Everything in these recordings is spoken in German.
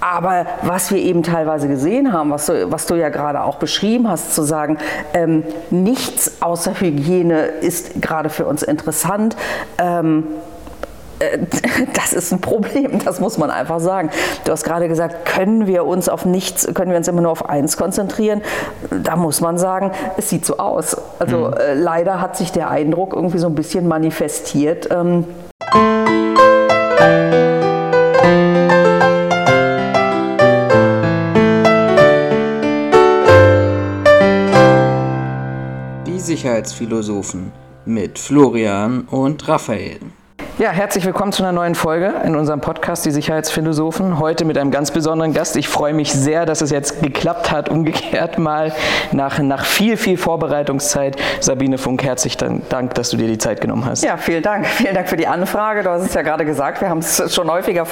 Aber was wir eben teilweise gesehen haben, was du, was du ja gerade auch beschrieben hast, zu sagen, ähm, nichts außer Hygiene ist gerade für uns interessant. Ähm, äh, das ist ein Problem, das muss man einfach sagen. Du hast gerade gesagt, können wir uns auf nichts, können wir uns immer nur auf eins konzentrieren? Da muss man sagen, es sieht so aus. Also mhm. äh, leider hat sich der Eindruck irgendwie so ein bisschen manifestiert. Ähm Sicherheitsphilosophen mit Florian und Raphael. Ja, herzlich willkommen zu einer neuen Folge in unserem Podcast Die Sicherheitsphilosophen. Heute mit einem ganz besonderen Gast. Ich freue mich sehr, dass es jetzt geklappt hat, umgekehrt mal nach, nach viel, viel Vorbereitungszeit. Sabine Funk, herzlichen Dank, dass du dir die Zeit genommen hast. Ja, vielen Dank. Vielen Dank für die Anfrage. Du hast es ja gerade gesagt, wir haben es schon häufiger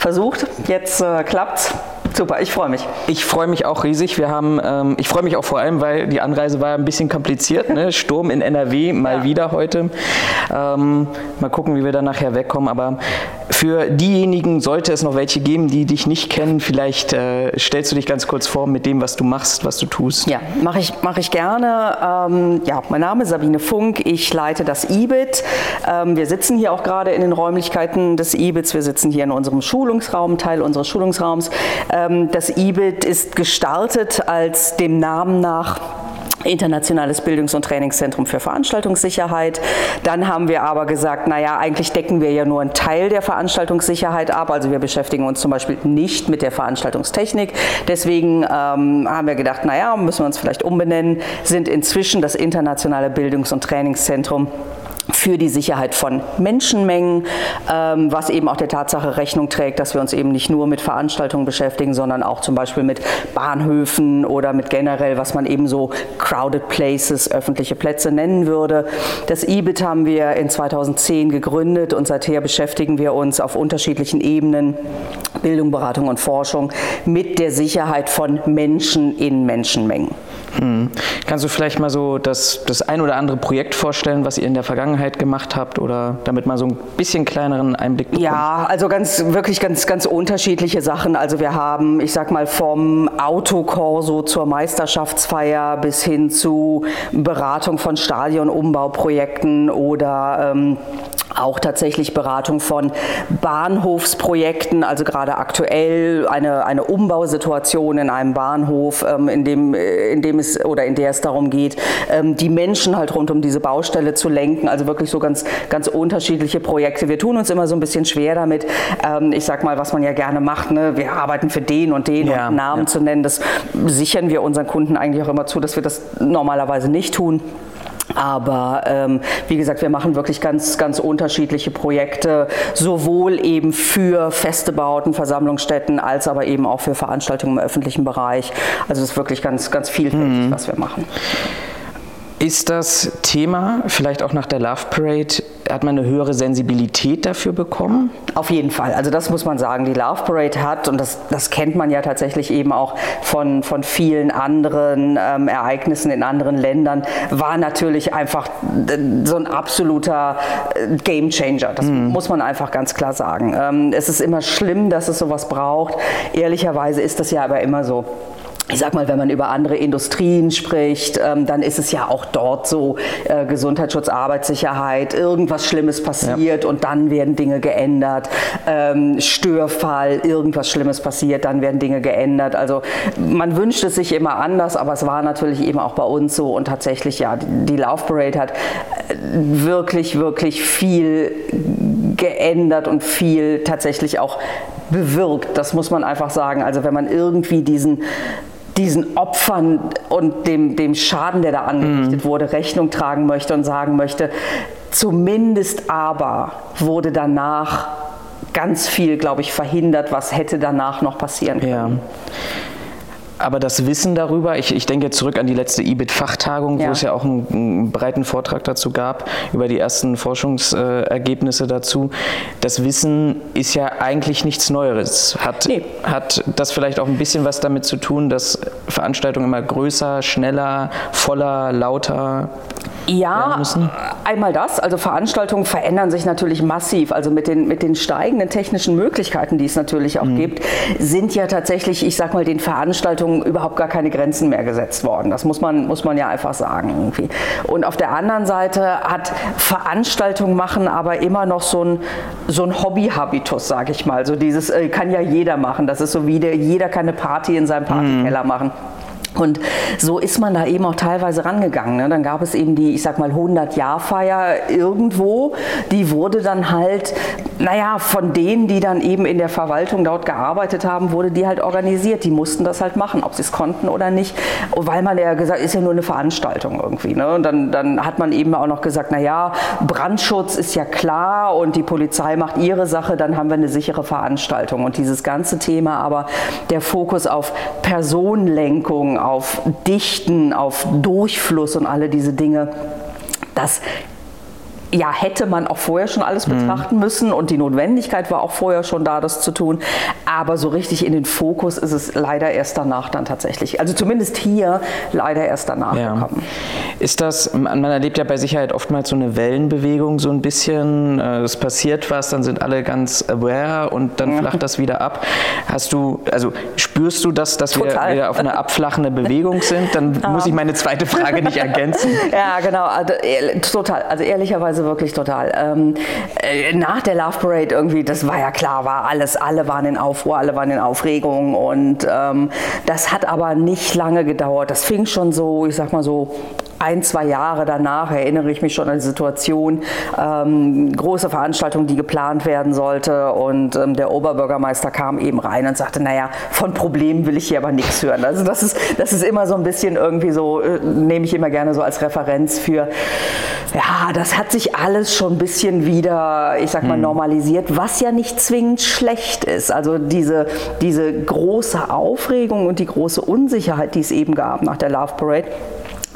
versucht. Jetzt äh, es. Super, ich freue mich. Ich freue mich auch riesig. Wir haben, ähm, ich freue mich auch vor allem, weil die Anreise war ein bisschen kompliziert. Ne? Sturm in NRW mal ja. wieder heute. Ähm, mal gucken, wie wir da nachher wegkommen. Aber für diejenigen sollte es noch welche geben, die dich nicht kennen. Vielleicht äh, stellst du dich ganz kurz vor mit dem, was du machst, was du tust. Ja, mache ich, mach ich gerne. Ähm, ja, mein Name ist Sabine Funk. Ich leite das IBIT. Ähm, wir sitzen hier auch gerade in den Räumlichkeiten des IBITs. Wir sitzen hier in unserem Schulungsraum, Teil unseres Schulungsraums. Ähm, das IBIT ist gestartet als dem Namen nach Internationales Bildungs- und Trainingszentrum für Veranstaltungssicherheit. Dann haben wir aber gesagt, naja, eigentlich decken wir ja nur einen Teil der Veranstaltungssicherheit ab. Also wir beschäftigen uns zum Beispiel nicht mit der Veranstaltungstechnik. Deswegen ähm, haben wir gedacht, naja, müssen wir uns vielleicht umbenennen, sind inzwischen das Internationale Bildungs- und Trainingszentrum für die Sicherheit von Menschenmengen, ähm, was eben auch der Tatsache Rechnung trägt, dass wir uns eben nicht nur mit Veranstaltungen beschäftigen, sondern auch zum Beispiel mit Bahnhöfen oder mit generell, was man eben so crowded places, öffentliche Plätze nennen würde. Das IBIT haben wir in 2010 gegründet und seither beschäftigen wir uns auf unterschiedlichen Ebenen, Bildung, Beratung und Forschung, mit der Sicherheit von Menschen in Menschenmengen. Hm. Kannst du vielleicht mal so das, das ein oder andere Projekt vorstellen, was ihr in der Vergangenheit gemacht habt oder damit mal so ein bisschen kleineren Einblick bekommt? Ja, also ganz, wirklich ganz, ganz unterschiedliche Sachen. Also wir haben, ich sag mal, vom Autokorso zur Meisterschaftsfeier bis hin zu Beratung von Stadionumbauprojekten oder ähm, auch tatsächlich Beratung von Bahnhofsprojekten, also gerade aktuell eine, eine Umbausituation in einem Bahnhof, ähm, in, dem, äh, in dem es oder in der es darum geht, ähm, die Menschen halt rund um diese Baustelle zu lenken. Also wirklich so ganz, ganz unterschiedliche Projekte. Wir tun uns immer so ein bisschen schwer damit. Ähm, ich sag mal, was man ja gerne macht. Ne? Wir arbeiten für den und den ja, und Namen ja. zu nennen. Das sichern wir unseren Kunden eigentlich auch immer zu, dass wir das normalerweise nicht tun. Aber ähm, wie gesagt, wir machen wirklich ganz, ganz unterschiedliche Projekte, sowohl eben für feste Bauten, Versammlungsstätten, als aber eben auch für Veranstaltungen im öffentlichen Bereich. Also es ist wirklich ganz, ganz vielfältig, mhm. was wir machen. Ist das Thema vielleicht auch nach der Love Parade hat man eine höhere Sensibilität dafür bekommen? Auf jeden Fall. Also das muss man sagen. Die Love Parade hat, und das, das kennt man ja tatsächlich eben auch von, von vielen anderen ähm, Ereignissen in anderen Ländern, war natürlich einfach äh, so ein absoluter äh, Game Changer. Das mhm. muss man einfach ganz klar sagen. Ähm, es ist immer schlimm, dass es sowas braucht. Ehrlicherweise ist das ja aber immer so ich sag mal, wenn man über andere Industrien spricht, ähm, dann ist es ja auch dort so, äh, Gesundheitsschutz, Arbeitssicherheit, irgendwas Schlimmes passiert ja. und dann werden Dinge geändert, ähm, Störfall, irgendwas Schlimmes passiert, dann werden Dinge geändert. Also man wünscht es sich immer anders, aber es war natürlich eben auch bei uns so und tatsächlich, ja, die Lauf Parade hat äh, wirklich, wirklich viel geändert und viel tatsächlich auch bewirkt. Das muss man einfach sagen. Also wenn man irgendwie diesen diesen Opfern und dem, dem Schaden, der da angerichtet mhm. wurde, Rechnung tragen möchte und sagen möchte, zumindest aber wurde danach ganz viel, glaube ich, verhindert, was hätte danach noch passieren können. Ja. Aber das Wissen darüber, ich, ich denke zurück an die letzte IBIT-Fachtagung, ja. wo es ja auch einen, einen, breiten Vortrag dazu gab, über die ersten Forschungsergebnisse dazu. Das Wissen ist ja eigentlich nichts Neues. Hat, nee. hat das vielleicht auch ein bisschen was damit zu tun, dass Veranstaltungen immer größer, schneller, voller, lauter Ja, einmal das. Also Veranstaltungen verändern sich natürlich massiv. Also mit den, mit den steigenden technischen Möglichkeiten, die es natürlich auch mhm. gibt, sind ja tatsächlich, ich sag mal, den Veranstaltungen überhaupt gar keine Grenzen mehr gesetzt worden. Das muss man, muss man ja einfach sagen irgendwie. Und auf der anderen Seite hat Veranstaltungen machen aber immer noch so ein, so ein Hobby-Habitus, sage ich mal. So dieses äh, kann ja jeder machen. Das ist so wie der, jeder kann eine Party in seinem Partykeller mhm. machen. Und so ist man da eben auch teilweise rangegangen. Ne? Dann gab es eben die, ich sag mal, 100-Jahr-Feier irgendwo. Die wurde dann halt, naja, von denen, die dann eben in der Verwaltung dort gearbeitet haben, wurde die halt organisiert. Die mussten das halt machen, ob sie es konnten oder nicht. Weil man ja gesagt, ist ja nur eine Veranstaltung irgendwie. Ne? Und dann, dann hat man eben auch noch gesagt, naja, Brandschutz ist ja klar und die Polizei macht ihre Sache, dann haben wir eine sichere Veranstaltung. Und dieses ganze Thema aber, der Fokus auf Personenlenkung, auf Dichten, auf Durchfluss und alle diese Dinge, das ja, hätte man auch vorher schon alles mhm. betrachten mhm. müssen und die Notwendigkeit war auch vorher schon da, das zu tun. Aber so richtig in den Fokus ist es leider erst danach dann tatsächlich. Also zumindest hier leider erst danach ja. gekommen. Ist das, man erlebt ja bei Sicherheit oftmals so eine Wellenbewegung so ein bisschen. Äh, es passiert was, dann sind alle ganz aware und dann ja. flacht das wieder ab. Hast du, also spürst du das, dass wir wieder auf eine abflachende Bewegung sind? Dann muss ich meine zweite Frage nicht ergänzen. ja, genau. Also, total. Also ehrlicherweise also wirklich total. Ähm, äh, nach der Love Parade irgendwie, das war ja klar, war alles, alle waren in Aufruhr, alle waren in Aufregung und ähm, das hat aber nicht lange gedauert. Das fing schon so, ich sag mal so ein, zwei Jahre danach erinnere ich mich schon an die Situation, ähm, große Veranstaltung, die geplant werden sollte und ähm, der Oberbürgermeister kam eben rein und sagte, naja, von Problemen will ich hier aber nichts hören. Also das ist, das ist immer so ein bisschen irgendwie so, äh, nehme ich immer gerne so als Referenz für, ja, das hat sich alles schon ein bisschen wieder, ich sag mal, hm. normalisiert, was ja nicht zwingend schlecht ist. Also diese, diese große Aufregung und die große Unsicherheit, die es eben gab nach der Love Parade,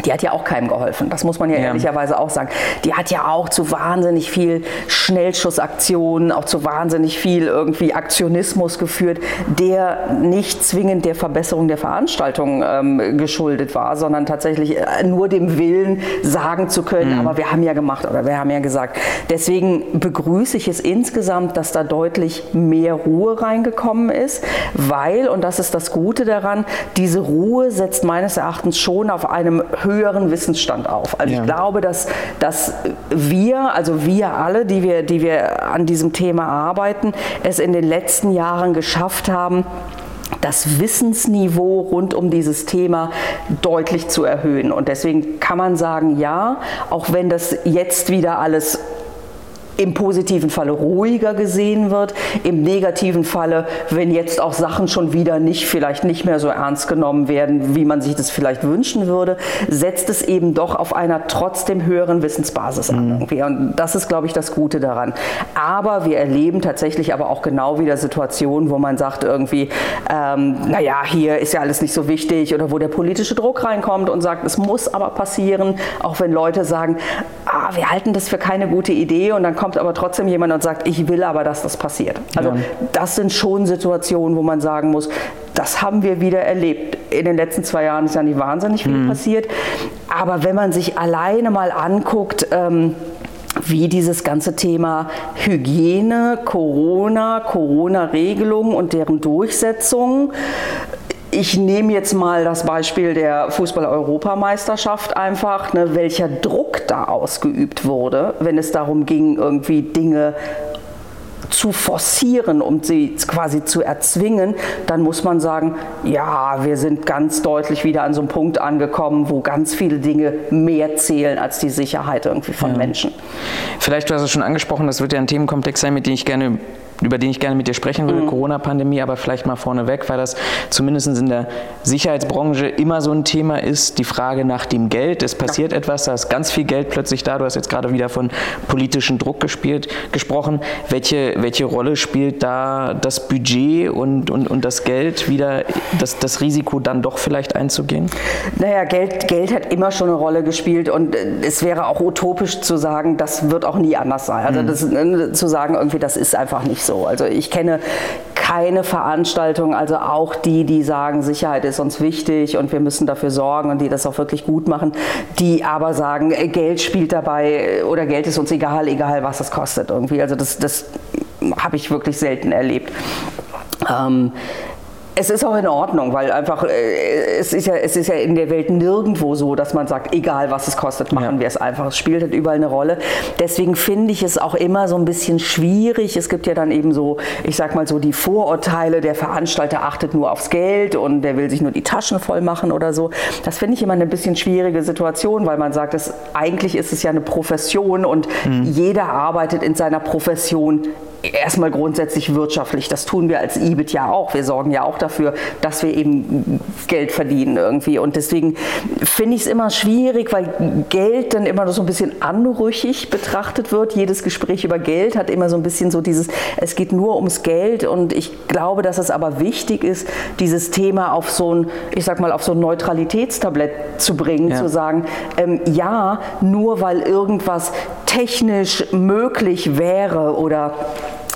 die hat ja auch keinem geholfen. Das muss man ja, ja, ehrlicherweise auch sagen. Die hat ja auch zu wahnsinnig viel Schnellschussaktionen, auch zu wahnsinnig viel irgendwie Aktionismus geführt, der nicht zwingend der Verbesserung der Veranstaltung ähm, geschuldet war, sondern tatsächlich äh, nur dem Willen sagen zu können, mhm. aber wir haben ja gemacht oder wir haben ja gesagt. Deswegen begrüße ich es insgesamt, dass da deutlich mehr Ruhe reingekommen ist, weil, und das ist das Gute daran, diese Ruhe setzt meines Erachtens schon auf einem höheren Wissensstand auf. Also ja. ich glaube, dass, dass wir, also wir alle, die wir, die wir an diesem Thema arbeiten, es in den letzten Jahren geschafft haben, das Wissensniveau rund um dieses Thema deutlich zu erhöhen. Und deswegen kann man sagen, ja, auch wenn das jetzt wieder alles im positiven Falle ruhiger gesehen wird, im negativen Falle, wenn jetzt auch Sachen schon wieder nicht, vielleicht nicht mehr so ernst genommen werden, wie man sich das vielleicht wünschen würde, setzt es eben doch auf einer trotzdem höheren Wissensbasis an. Mhm. Irgendwie. Und das ist, glaube ich, das Gute daran. Aber wir erleben tatsächlich aber auch genau wieder Situationen, wo man sagt irgendwie, ähm, naja, hier ist ja alles nicht so wichtig oder wo der politische Druck reinkommt und sagt, es muss aber passieren, auch wenn Leute sagen, ah, wir halten das für keine gute Idee und dann kommt aber trotzdem jemand und sagt, ich will aber, dass das passiert. Also ja. das sind schon Situationen, wo man sagen muss, das haben wir wieder erlebt. In den letzten zwei Jahren ist ja nicht wahnsinnig viel mhm. passiert. Aber wenn man sich alleine mal anguckt, ähm, wie dieses ganze Thema Hygiene, Corona, Corona-Regelungen und deren Durchsetzung ich nehme jetzt mal das Beispiel der Fußball-Europameisterschaft einfach, ne, welcher Druck da ausgeübt wurde, wenn es darum ging, irgendwie Dinge zu forcieren, um sie quasi zu erzwingen, dann muss man sagen, ja, wir sind ganz deutlich wieder an so einem Punkt angekommen, wo ganz viele Dinge mehr zählen als die Sicherheit irgendwie von ja. Menschen. Vielleicht, du hast es schon angesprochen, das wird ja ein Themenkomplex sein, mit dem ich gerne über den ich gerne mit dir sprechen würde, mhm. Corona-Pandemie, aber vielleicht mal vorneweg, weil das zumindest in der Sicherheitsbranche immer so ein Thema ist, die Frage nach dem Geld. Es passiert ja. etwas, da ist ganz viel Geld plötzlich da. Du hast jetzt gerade wieder von politischem Druck gespielt, gesprochen. Welche, welche Rolle spielt da das Budget und, und, und das Geld wieder, das, das Risiko dann doch vielleicht einzugehen? Naja, Geld, Geld hat immer schon eine Rolle gespielt und äh, es wäre auch utopisch zu sagen, das wird auch nie anders sein. Also mhm. das, äh, zu sagen, irgendwie, das ist einfach nicht so. Also ich kenne keine Veranstaltung, also auch die, die sagen, Sicherheit ist uns wichtig und wir müssen dafür sorgen und die das auch wirklich gut machen, die aber sagen, Geld spielt dabei oder Geld ist uns egal, egal was es kostet irgendwie. Also das, das habe ich wirklich selten erlebt. Ähm, es ist auch in Ordnung, weil einfach äh, es ist ja es ist ja in der Welt nirgendwo so, dass man sagt, egal was es kostet, machen ja. wir es einfach. Es spielt halt überall eine Rolle. Deswegen finde ich es auch immer so ein bisschen schwierig. Es gibt ja dann eben so, ich sag mal so die Vorurteile, der Veranstalter achtet nur aufs Geld und der will sich nur die Taschen voll machen oder so. Das finde ich immer eine bisschen schwierige Situation, weil man sagt, dass eigentlich ist es ja eine Profession und mhm. jeder arbeitet in seiner Profession erstmal grundsätzlich wirtschaftlich. Das tun wir als IBIT ja auch. Wir sorgen ja auch dafür, dass wir eben Geld verdienen irgendwie. Und deswegen finde ich es immer schwierig, weil Geld dann immer so ein bisschen anrüchig betrachtet wird. Jedes Gespräch über Geld hat immer so ein bisschen so dieses, es geht nur ums Geld. Und ich glaube, dass es aber wichtig ist, dieses Thema auf so ein, ich sag mal, auf so ein Neutralitätstablett zu bringen, ja. zu sagen, ähm, ja, nur weil irgendwas technisch möglich wäre oder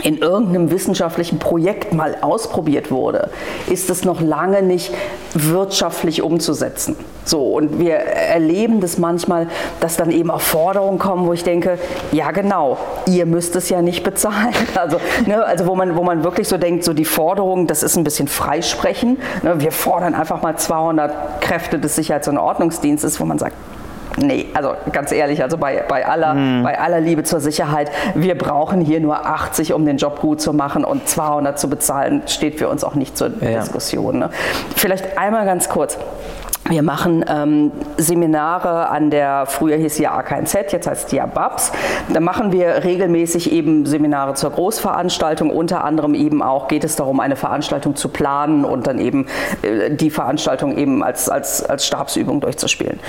in irgendeinem wissenschaftlichen Projekt mal ausprobiert wurde, ist es noch lange nicht wirtschaftlich umzusetzen. So, und wir erleben das manchmal, dass dann eben auch Forderungen kommen, wo ich denke, ja genau, ihr müsst es ja nicht bezahlen. Also, ne, also wo, man, wo man wirklich so denkt, so die Forderung, das ist ein bisschen Freisprechen. Ne, wir fordern einfach mal 200 Kräfte des Sicherheits- und Ordnungsdienstes, wo man sagt, Nee, also ganz ehrlich, also bei, bei, aller, hm. bei aller Liebe zur Sicherheit, wir brauchen hier nur 80, um den Job gut zu machen und 200 zu bezahlen, steht für uns auch nicht zur ja. Diskussion. Ne? Vielleicht einmal ganz kurz. Wir machen ähm, Seminare an der, früher hieß ja AKNZ, jetzt heißt es ja BABS. Da machen wir regelmäßig eben Seminare zur Großveranstaltung. Unter anderem eben auch geht es darum, eine Veranstaltung zu planen und dann eben äh, die Veranstaltung eben als, als, als Stabsübung durchzuspielen.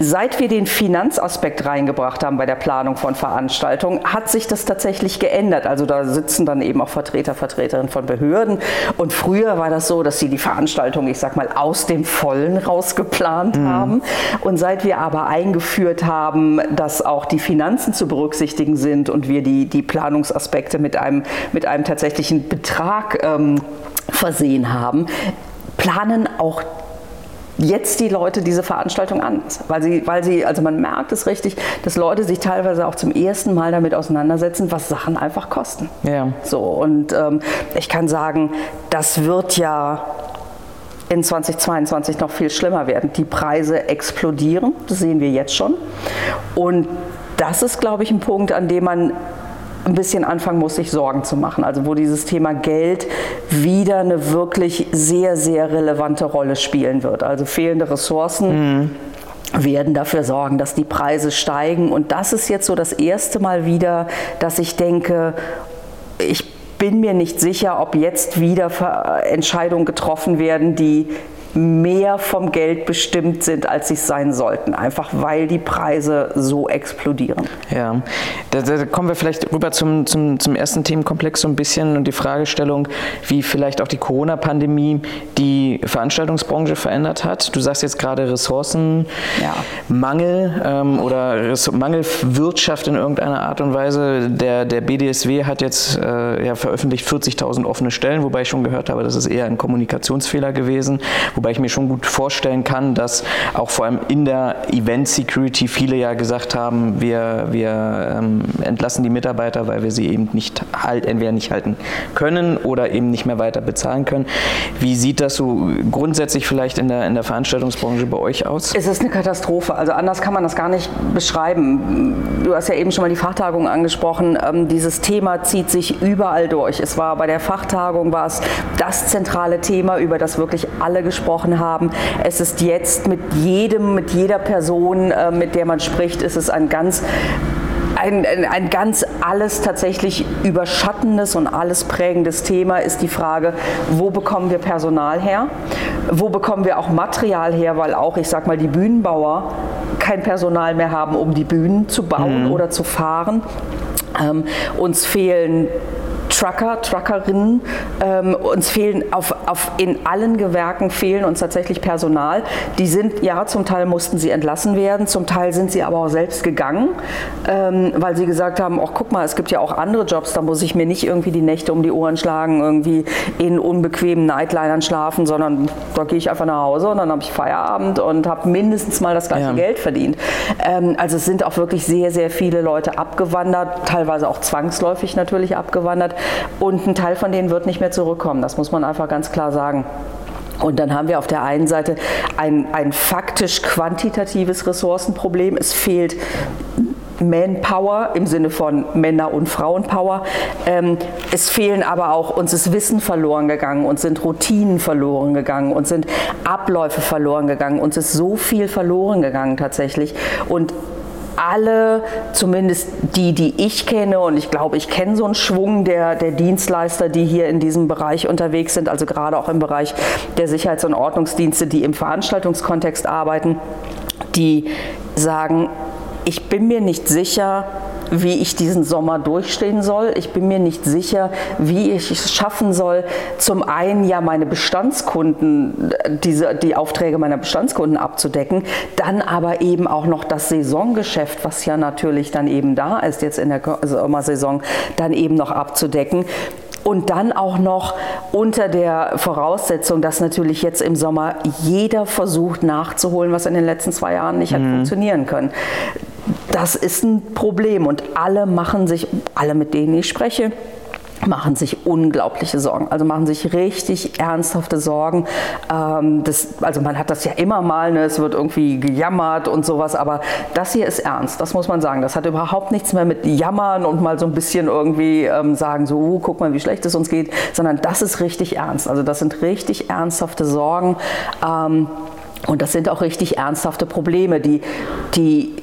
Seit wir den Finanzaspekt reingebracht haben bei der Planung von Veranstaltungen, hat sich das tatsächlich geändert. Also da sitzen dann eben auch Vertreter, Vertreterinnen von Behörden. Und früher war das so, dass sie die Veranstaltung, ich sag mal, aus dem Vollen rausgebracht geplant mhm. haben. Und seit wir aber eingeführt haben, dass auch die Finanzen zu berücksichtigen sind und wir die, die Planungsaspekte mit einem, mit einem tatsächlichen Betrag ähm, versehen haben, planen auch jetzt die Leute diese Veranstaltung anders, weil sie, weil sie, also man merkt es richtig, dass Leute sich teilweise auch zum ersten Mal damit auseinandersetzen, was Sachen einfach kosten. Ja. So und ähm, ich kann sagen, das wird ja in 2022 noch viel schlimmer werden. Die Preise explodieren, das sehen wir jetzt schon. Und das ist, glaube ich, ein Punkt, an dem man ein bisschen anfangen muss, sich Sorgen zu machen. Also wo dieses Thema Geld wieder eine wirklich sehr, sehr relevante Rolle spielen wird. Also fehlende Ressourcen. Mhm werden dafür sorgen, dass die Preise steigen. Und das ist jetzt so das erste Mal wieder, dass ich denke, ich bin mir nicht sicher, ob jetzt wieder Entscheidungen getroffen werden, die mehr vom Geld bestimmt sind, als sie sein sollten, einfach weil die Preise so explodieren. Ja, da, da kommen wir vielleicht rüber zum, zum, zum ersten Themenkomplex so ein bisschen und die Fragestellung, wie vielleicht auch die Corona-Pandemie die Veranstaltungsbranche verändert hat. Du sagst jetzt gerade Ressourcenmangel ja. ähm, oder Mangelwirtschaft in irgendeiner Art und Weise. Der, der BDSW hat jetzt äh, ja, veröffentlicht 40.000 offene Stellen, wobei ich schon gehört habe, das ist eher ein Kommunikationsfehler gewesen. Wobei ich mir schon gut vorstellen kann, dass auch vor allem in der Event Security viele ja gesagt haben, wir, wir ähm, entlassen die Mitarbeiter, weil wir sie eben nicht halt, entweder nicht halten können oder eben nicht mehr weiter bezahlen können. Wie sieht das so grundsätzlich vielleicht in der, in der Veranstaltungsbranche bei euch aus? Es ist eine Katastrophe. Also anders kann man das gar nicht beschreiben. Du hast ja eben schon mal die Fachtagung angesprochen. Ähm, dieses Thema zieht sich überall durch. Es war bei der Fachtagung war es das zentrale Thema, über das wirklich alle gesprochen gesprochen haben. Es ist jetzt mit jedem, mit jeder Person, äh, mit der man spricht, ist es ein ganz ein, ein, ein, ganz alles tatsächlich überschattendes und alles prägendes Thema ist die Frage, wo bekommen wir Personal her? Wo bekommen wir auch Material her? Weil auch, ich sag mal, die Bühnenbauer kein Personal mehr haben, um die Bühnen zu bauen mhm. oder zu fahren. Ähm, uns fehlen Trucker, Truckerinnen. Ähm, uns fehlen auf, auf, in allen Gewerken fehlen uns tatsächlich Personal. Die sind, ja, zum Teil mussten sie entlassen werden, zum Teil sind sie aber auch selbst gegangen, ähm, weil sie gesagt haben, ach guck mal, es gibt ja auch andere Jobs, da muss ich mir nicht irgendwie die Nächte um die Ohren schlagen, irgendwie in unbequemen Nightlinern schlafen, sondern da gehe ich einfach nach Hause und dann habe ich Feierabend und habe mindestens mal das gleiche ja. Geld verdient. Ähm, also es sind auch wirklich sehr, sehr viele Leute abgewandert, teilweise auch zwangsläufig natürlich abgewandert und ein Teil von denen wird nicht mehr zurückkommen. Das muss man einfach ganz klar sagen. Und dann haben wir auf der einen Seite ein, ein faktisch quantitatives Ressourcenproblem. Es fehlt Manpower im Sinne von Männer- und Frauenpower. Ähm, es fehlen aber auch, uns ist Wissen verloren gegangen, uns sind Routinen verloren gegangen, uns sind Abläufe verloren gegangen, uns ist so viel verloren gegangen tatsächlich. Und alle, zumindest die, die ich kenne, und ich glaube, ich kenne so einen Schwung der, der Dienstleister, die hier in diesem Bereich unterwegs sind, also gerade auch im Bereich der Sicherheits- und Ordnungsdienste, die im Veranstaltungskontext arbeiten, die sagen, ich bin mir nicht sicher, wie ich diesen Sommer durchstehen soll. Ich bin mir nicht sicher, wie ich es schaffen soll, zum einen ja meine Bestandskunden, diese, die Aufträge meiner Bestandskunden abzudecken, dann aber eben auch noch das Saisongeschäft, was ja natürlich dann eben da ist, jetzt in der Sommersaison, dann eben noch abzudecken. Und dann auch noch unter der Voraussetzung, dass natürlich jetzt im Sommer jeder versucht nachzuholen, was in den letzten zwei Jahren nicht mhm. hat funktionieren können. Das ist ein Problem und alle machen sich, alle mit denen ich spreche, machen sich unglaubliche Sorgen, also machen sich richtig ernsthafte Sorgen. Ähm, das, also man hat das ja immer mal, ne? es wird irgendwie gejammert und sowas, aber das hier ist ernst, das muss man sagen. Das hat überhaupt nichts mehr mit Jammern und mal so ein bisschen irgendwie ähm, sagen, so uh, guck mal, wie schlecht es uns geht, sondern das ist richtig ernst. Also das sind richtig ernsthafte Sorgen. Ähm, und das sind auch richtig ernsthafte Probleme, die, die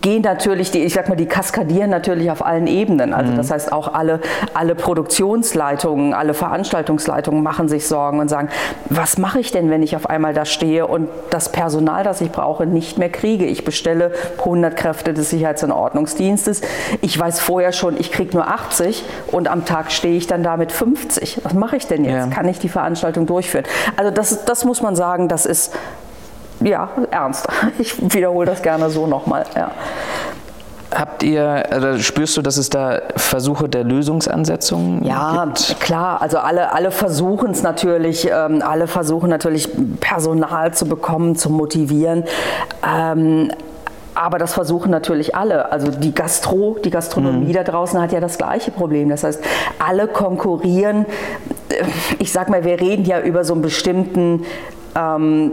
gehen natürlich, die, ich sag mal, die kaskadieren natürlich auf allen Ebenen. Also das mhm. heißt auch alle, alle Produktionsleitungen, alle Veranstaltungsleitungen machen sich Sorgen und sagen, was mache ich denn, wenn ich auf einmal da stehe und das Personal, das ich brauche, nicht mehr kriege? Ich bestelle 100 Kräfte des Sicherheits- und Ordnungsdienstes. Ich weiß vorher schon, ich kriege nur 80 und am Tag stehe ich dann da mit 50. Was mache ich denn jetzt? Ja. Kann ich die Veranstaltung durchführen? Also das, das muss man sagen, das ist ja, ernst. Ich wiederhole das gerne so nochmal. Ja. Habt ihr, oder spürst du, dass es da Versuche der Lösungsansetzung ja, gibt? Ja, klar. Also alle, alle versuchen es natürlich, ähm, alle versuchen natürlich Personal zu bekommen, zu motivieren. Ähm, aber das versuchen natürlich alle. Also die Gastro, die Gastronomie mhm. da draußen hat ja das gleiche Problem. Das heißt, alle konkurrieren. Ich sag mal, wir reden ja über so einen bestimmten ähm,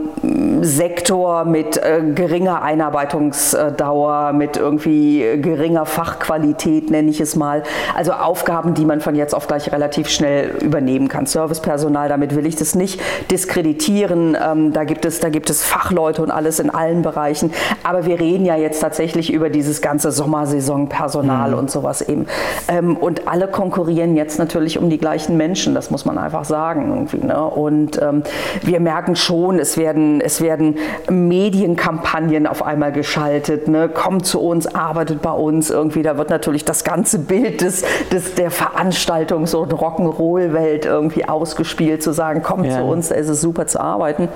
Sektor mit äh, geringer Einarbeitungsdauer, mit irgendwie geringer Fachqualität, nenne ich es mal. Also Aufgaben, die man von jetzt auf gleich relativ schnell übernehmen kann. Servicepersonal, damit will ich das nicht diskreditieren. Ähm, da, gibt es, da gibt es Fachleute und alles in allen Bereichen. Aber wir reden ja jetzt tatsächlich über dieses ganze Sommersaisonpersonal mhm. und sowas eben. Ähm, und alle konkurrieren jetzt natürlich um die gleichen Menschen, das muss man einfach sagen. Irgendwie, ne? Und ähm, wir merken schon, schon, es werden, es werden Medienkampagnen auf einmal geschaltet, ne? kommt zu uns, arbeitet bei uns irgendwie, da wird natürlich das ganze Bild des, des, der Veranstaltungs- und Rock'n'Roll-Welt irgendwie ausgespielt, zu sagen, kommt ja. zu uns, da ist es super zu arbeiten.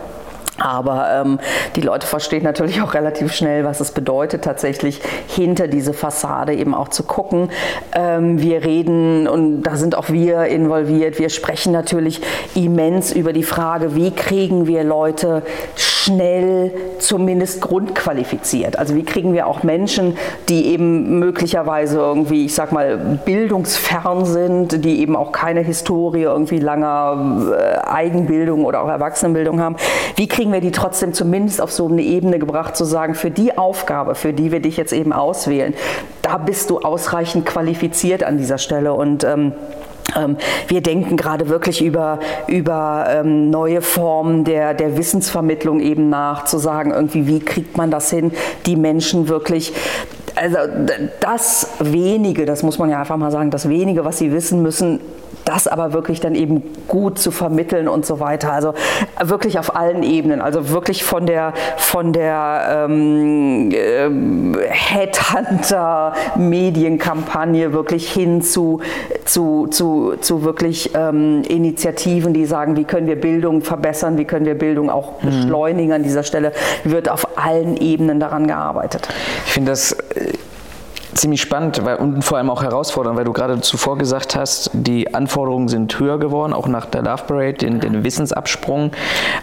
Aber ähm, die Leute verstehen natürlich auch relativ schnell, was es bedeutet, tatsächlich hinter diese Fassade eben auch zu gucken. Ähm, wir reden, und da sind auch wir involviert, wir sprechen natürlich immens über die Frage, wie kriegen wir Leute schnell zumindest grundqualifiziert. Also wie kriegen wir auch Menschen, die eben möglicherweise irgendwie, ich sag mal, bildungsfern sind, die eben auch keine Historie irgendwie langer äh, Eigenbildung oder auch Erwachsenenbildung haben, wie kriegen wir die trotzdem zumindest auf so eine Ebene gebracht, zu sagen, für die Aufgabe, für die wir dich jetzt eben auswählen, da bist du ausreichend qualifiziert an dieser Stelle. Und ähm, ähm, wir denken gerade wirklich über, über ähm, neue Formen der, der Wissensvermittlung eben nach, zu sagen, irgendwie, wie kriegt man das hin, die Menschen wirklich also das wenige, das muss man ja einfach mal sagen, das wenige, was sie wissen müssen, das aber wirklich dann eben gut zu vermitteln und so weiter. Also wirklich auf allen Ebenen, also wirklich von der, von der ähm, äh, Headhunter-Medienkampagne wirklich hin zu, zu, zu, zu wirklich ähm, Initiativen, die sagen, wie können wir Bildung verbessern, wie können wir Bildung auch mhm. beschleunigen an dieser Stelle, wird auf allen Ebenen daran gearbeitet. Ich finde das äh, ziemlich spannend weil, und vor allem auch herausfordernd, weil du gerade zuvor gesagt hast, die Anforderungen sind höher geworden, auch nach der Love Parade, den, den Wissensabsprung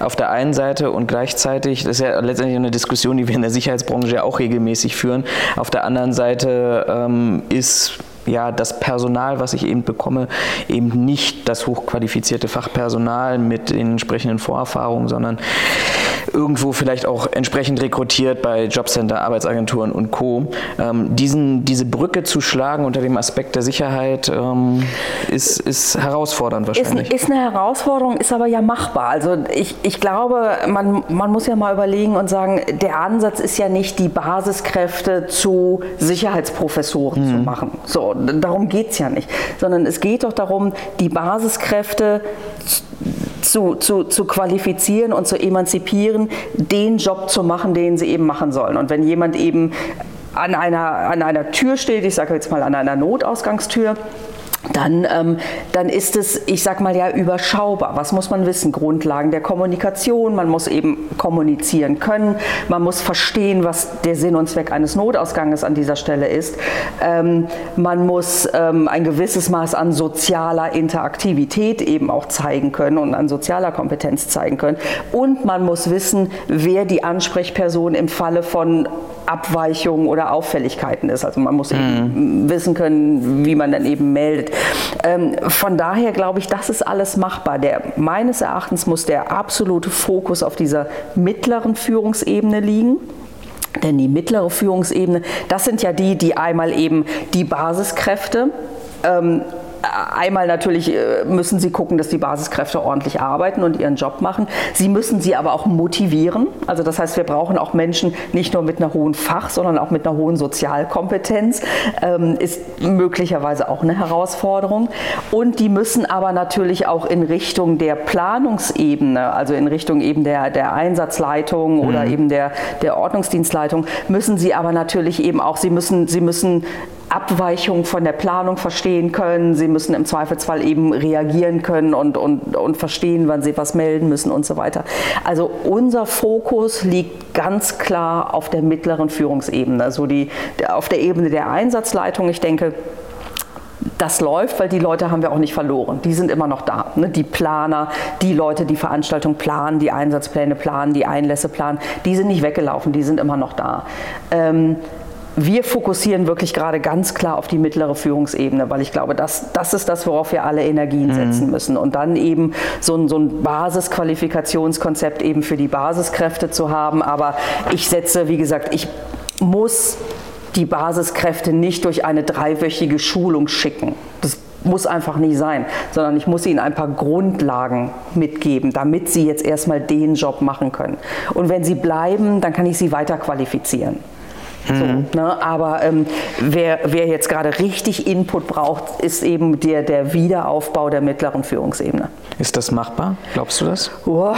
auf der einen Seite und gleichzeitig, das ist ja letztendlich eine Diskussion, die wir in der Sicherheitsbranche ja auch regelmäßig führen, auf der anderen Seite ähm, ist ja, das Personal, was ich eben bekomme, eben nicht das hochqualifizierte Fachpersonal mit den entsprechenden Vorerfahrungen, sondern irgendwo vielleicht auch entsprechend rekrutiert bei Jobcenter, Arbeitsagenturen und Co. Ähm, diesen, diese Brücke zu schlagen unter dem Aspekt der Sicherheit ähm, ist, ist herausfordernd wahrscheinlich. Ist, ist eine Herausforderung, ist aber ja machbar. Also ich, ich glaube, man, man muss ja mal überlegen und sagen, der Ansatz ist ja nicht, die Basiskräfte zu Sicherheitsprofessoren mhm. zu machen. So, darum geht es ja nicht. Sondern es geht doch darum, die Basiskräfte zu, zu, zu qualifizieren und zu emanzipieren, den Job zu machen, den sie eben machen sollen. Und wenn jemand eben an einer, an einer Tür steht, ich sage jetzt mal an einer Notausgangstür, dann, ähm, dann ist es, ich sag mal ja, überschaubar. Was muss man wissen? Grundlagen der Kommunikation, man muss eben kommunizieren können, man muss verstehen, was der Sinn und Zweck eines Notausganges an dieser Stelle ist. Ähm, man muss ähm, ein gewisses Maß an sozialer Interaktivität eben auch zeigen können und an sozialer Kompetenz zeigen können. Und man muss wissen, wer die Ansprechperson im Falle von Abweichungen oder Auffälligkeiten ist. Also man muss mhm. eben wissen können, wie man dann eben meldet. Ähm, von daher glaube ich, das ist alles machbar. Der, meines Erachtens muss der absolute Fokus auf dieser mittleren Führungsebene liegen. Denn die mittlere Führungsebene, das sind ja die, die einmal eben die Basiskräfte ähm, einmal natürlich äh, müssen sie gucken, dass die Basiskräfte ordentlich arbeiten und ihren Job machen. Sie müssen sie aber auch motivieren. Also das heißt, wir brauchen auch Menschen nicht nur mit einer hohen Fach, sondern auch mit einer hohen Sozialkompetenz. Ähm, ist möglicherweise auch eine Herausforderung. Und die müssen aber natürlich auch in Richtung der Planungsebene, also in Richtung eben der, der Einsatzleitung mhm. oder eben der, der Ordnungsdienstleitung, müssen sie aber natürlich eben auch, sie müssen, sie müssen Abweichungen von der Planung verstehen können. Sie müssen im Zweifelsfall eben reagieren können und, und, und verstehen, wann sie was melden müssen und so weiter. Also unser Fokus liegt ganz klar auf der mittleren Führungsebene, also die, auf der Ebene der Einsatzleitung. Ich denke, das läuft, weil die Leute haben wir auch nicht verloren. Die sind immer noch da. Ne? Die Planer, die Leute, die Veranstaltung planen, die Einsatzpläne planen, die Einlässe planen, die sind nicht weggelaufen, die sind immer noch da. Ähm, wir fokussieren wirklich gerade ganz klar auf die mittlere Führungsebene, weil ich glaube, das, das ist das, worauf wir alle Energien mhm. setzen müssen. Und dann eben so ein, so ein Basisqualifikationskonzept eben für die Basiskräfte zu haben. Aber ich setze, wie gesagt, ich muss die Basiskräfte nicht durch eine dreiwöchige Schulung schicken. Das muss einfach nicht sein, sondern ich muss ihnen ein paar Grundlagen mitgeben, damit sie jetzt erstmal den Job machen können. Und wenn sie bleiben, dann kann ich sie weiter qualifizieren. Mhm. So, ne? Aber ähm, wer, wer jetzt gerade richtig Input braucht, ist eben der, der Wiederaufbau der mittleren Führungsebene. Ist das machbar? Glaubst du das? Oh,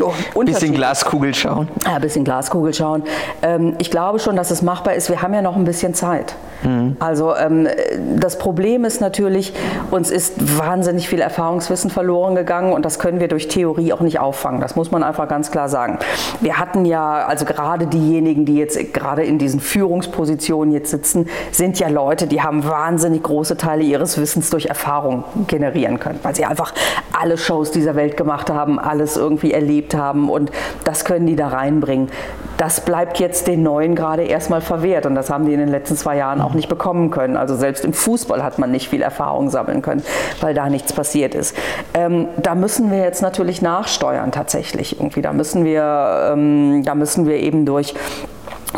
oh, bisschen Glaskugel schauen. Ja, ein bisschen Glaskugel schauen. Ähm, ich glaube schon, dass es machbar ist. Wir haben ja noch ein bisschen Zeit. Mhm. Also ähm, das Problem ist natürlich, uns ist wahnsinnig viel Erfahrungswissen verloren gegangen und das können wir durch Theorie auch nicht auffangen. Das muss man einfach ganz klar sagen. Wir hatten ja, also gerade diejenigen, die jetzt gerade in diesen Führungspositionen jetzt sitzen, sind ja Leute, die haben wahnsinnig große Teile ihres Wissens durch Erfahrung generieren können, weil sie einfach alle Shows dieser Welt gemacht haben, alles irgendwie erlebt haben und das können die da reinbringen. Das bleibt jetzt den Neuen gerade erstmal verwehrt und das haben die in den letzten zwei Jahren auch nicht bekommen können. Also selbst im Fußball hat man nicht viel Erfahrung sammeln können, weil da nichts passiert ist. Ähm, da müssen wir jetzt natürlich nachsteuern tatsächlich irgendwie. Da müssen wir, ähm, da müssen wir eben durch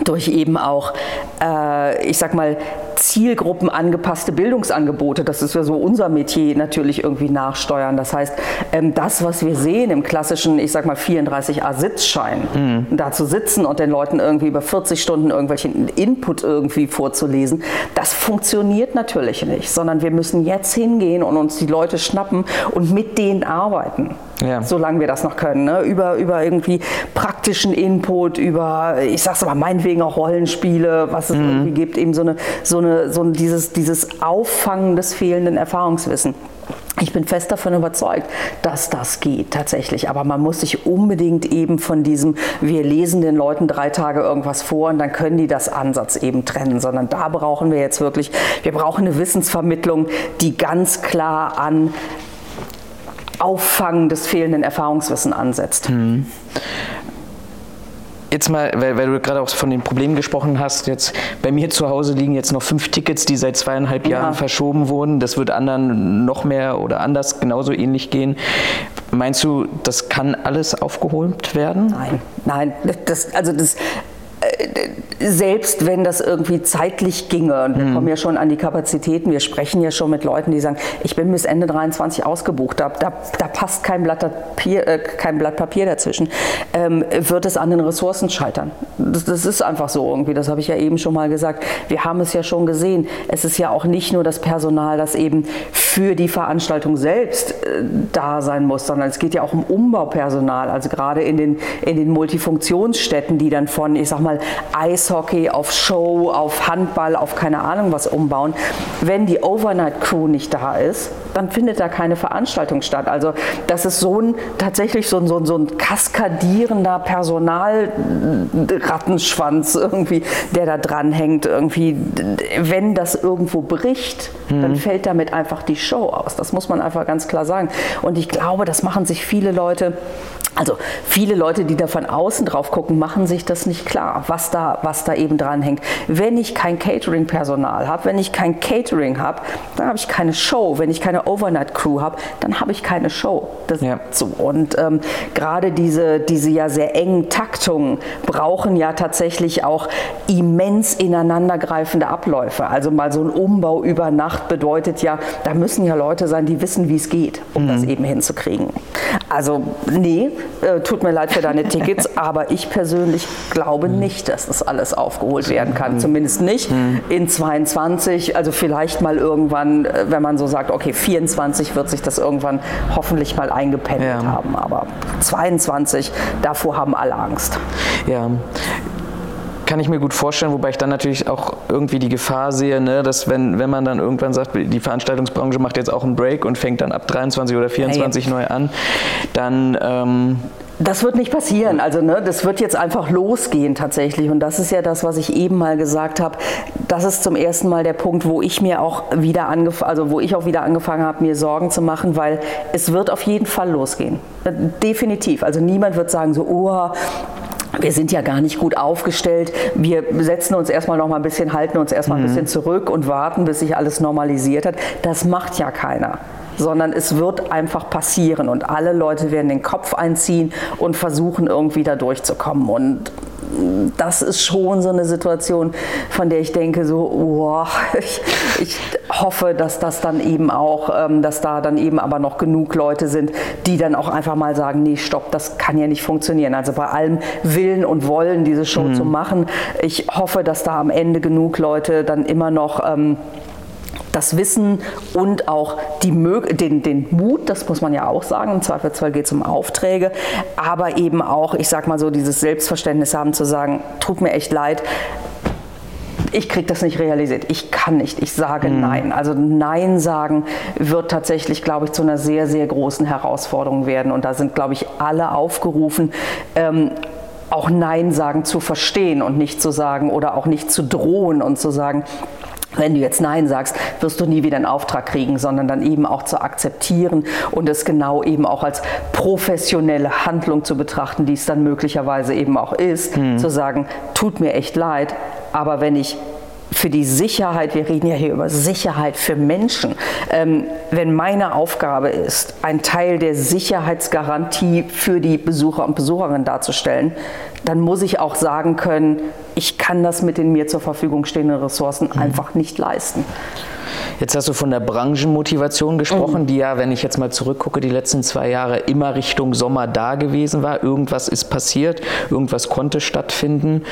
durch eben auch, äh, ich sag mal, Zielgruppen angepasste Bildungsangebote, das ist ja so unser Metier, natürlich irgendwie nachsteuern. Das heißt, ähm, das, was wir sehen im klassischen, ich sag mal 34a Sitzschein, mhm. da zu sitzen und den Leuten irgendwie über 40 Stunden irgendwelchen Input irgendwie vorzulesen, das funktioniert natürlich nicht, sondern wir müssen jetzt hingehen und uns die Leute schnappen und mit denen arbeiten. Ja. Solange wir das noch können. Ne? Über, über irgendwie praktischen Input, über, ich sag's mal, meinetwegen auch Rollenspiele, was es mhm. irgendwie gibt, eben so eine, so eine, so dieses, dieses Auffangen des fehlenden Erfahrungswissen. Ich bin fest davon überzeugt, dass das geht tatsächlich. Aber man muss sich unbedingt eben von diesem, wir lesen den Leuten drei Tage irgendwas vor und dann können die das Ansatz eben trennen, sondern da brauchen wir jetzt wirklich, wir brauchen eine Wissensvermittlung, die ganz klar an Auffangen des fehlenden Erfahrungswissens ansetzt. Mhm. Jetzt mal, weil, weil, du gerade auch von den Problemen gesprochen hast, jetzt bei mir zu Hause liegen jetzt noch fünf Tickets, die seit zweieinhalb Jahren ja. verschoben wurden. Das wird anderen noch mehr oder anders genauso ähnlich gehen. Meinst du, das kann alles aufgeholt werden? Nein, nein. Das, also das selbst wenn das irgendwie zeitlich ginge, und wir mhm. kommen ja schon an die Kapazitäten, wir sprechen ja schon mit Leuten, die sagen, ich bin bis Ende 23 ausgebucht, da, da, da passt kein Blatt, Papier, äh, kein Blatt Papier dazwischen, ähm, wird es an den Ressourcen scheitern. Das, das ist einfach so irgendwie, das habe ich ja eben schon mal gesagt. Wir haben es ja schon gesehen. Es ist ja auch nicht nur das Personal, das eben für die Veranstaltung selbst äh, da sein muss, sondern es geht ja auch um Umbaupersonal, also gerade in den, in den Multifunktionsstätten, die dann von, ich sag mal, Eishockey auf Show, auf Handball, auf keine Ahnung was umbauen. Wenn die Overnight Crew nicht da ist, dann findet da keine Veranstaltung statt. Also das ist so ein tatsächlich so ein, so ein, so ein kaskadierender Personalrattenschwanz irgendwie, der da dranhängt. Irgendwie, wenn das irgendwo bricht, mhm. dann fällt damit einfach die Show aus. Das muss man einfach ganz klar sagen. Und ich glaube, das machen sich viele Leute also viele Leute, die da von außen drauf gucken, machen sich das nicht klar, was da, was da eben dran hängt. Wenn ich kein Catering-Personal habe, wenn ich kein Catering habe, dann habe ich keine Show. Wenn ich keine Overnight-Crew habe, dann habe ich keine Show. Das ja. so. Und ähm, gerade diese, diese ja sehr engen Taktungen brauchen ja tatsächlich auch immens ineinandergreifende Abläufe. Also mal so ein Umbau über Nacht bedeutet ja, da müssen ja Leute sein, die wissen, wie es geht, um mhm. das eben hinzukriegen. Also nee, äh, tut mir leid für deine Tickets, aber ich persönlich glaube nicht, dass das alles aufgeholt werden kann. Zumindest nicht in 22, also vielleicht mal irgendwann, äh, wenn man so sagt, okay, 24 wird sich das irgendwann hoffentlich mal eingependelt ja. haben, aber 22, davor haben alle Angst. Ja, kann ich mir gut vorstellen, wobei ich dann natürlich auch irgendwie die Gefahr sehe, ne, dass wenn, wenn man dann irgendwann sagt, die Veranstaltungsbranche macht jetzt auch einen Break und fängt dann ab 23 oder 24 Nein. neu an, dann... Ähm, das wird nicht passieren. Also ne, das wird jetzt einfach losgehen tatsächlich. Und das ist ja das, was ich eben mal gesagt habe. Das ist zum ersten Mal der Punkt, wo ich mir auch wieder angefangen, also wo ich auch wieder angefangen habe, mir Sorgen zu machen, weil es wird auf jeden Fall losgehen. Definitiv. Also niemand wird sagen so, oh, wir sind ja gar nicht gut aufgestellt. Wir setzen uns erstmal noch mal ein bisschen, halten uns erstmal mhm. ein bisschen zurück und warten, bis sich alles normalisiert hat. Das macht ja keiner sondern es wird einfach passieren und alle Leute werden den Kopf einziehen und versuchen irgendwie da durchzukommen und das ist schon so eine Situation, von der ich denke, so, oh, ich, ich hoffe, dass das dann eben auch, ähm, dass da dann eben aber noch genug Leute sind, die dann auch einfach mal sagen, nee, stopp, das kann ja nicht funktionieren. Also bei allem Willen und Wollen, diese Show mhm. zu machen, ich hoffe, dass da am Ende genug Leute dann immer noch ähm, das Wissen und auch die, den, den Mut, das muss man ja auch sagen, im Zweifelsfall geht es um Aufträge, aber eben auch, ich sag mal so, dieses Selbstverständnis haben zu sagen, tut mir echt leid, ich kriege das nicht realisiert. Ich kann nicht. Ich sage mhm. Nein. Also Nein sagen wird tatsächlich, glaube ich, zu einer sehr, sehr großen Herausforderung werden. Und da sind, glaube ich, alle aufgerufen, ähm, auch Nein sagen zu verstehen und nicht zu sagen oder auch nicht zu drohen und zu sagen, wenn du jetzt Nein sagst, wirst du nie wieder einen Auftrag kriegen, sondern dann eben auch zu akzeptieren und es genau eben auch als professionelle Handlung zu betrachten, die es dann möglicherweise eben auch ist, mhm. zu sagen, tut mir echt leid, aber wenn ich für die Sicherheit, wir reden ja hier über Sicherheit für Menschen, ähm, wenn meine Aufgabe ist, ein Teil der Sicherheitsgarantie für die Besucher und Besucherinnen darzustellen, dann muss ich auch sagen können, ich kann das mit den mir zur Verfügung stehenden Ressourcen mhm. einfach nicht leisten. Jetzt hast du von der Branchenmotivation gesprochen, mhm. die ja, wenn ich jetzt mal zurückgucke, die letzten zwei Jahre immer Richtung Sommer da gewesen war. Irgendwas ist passiert, irgendwas konnte stattfinden.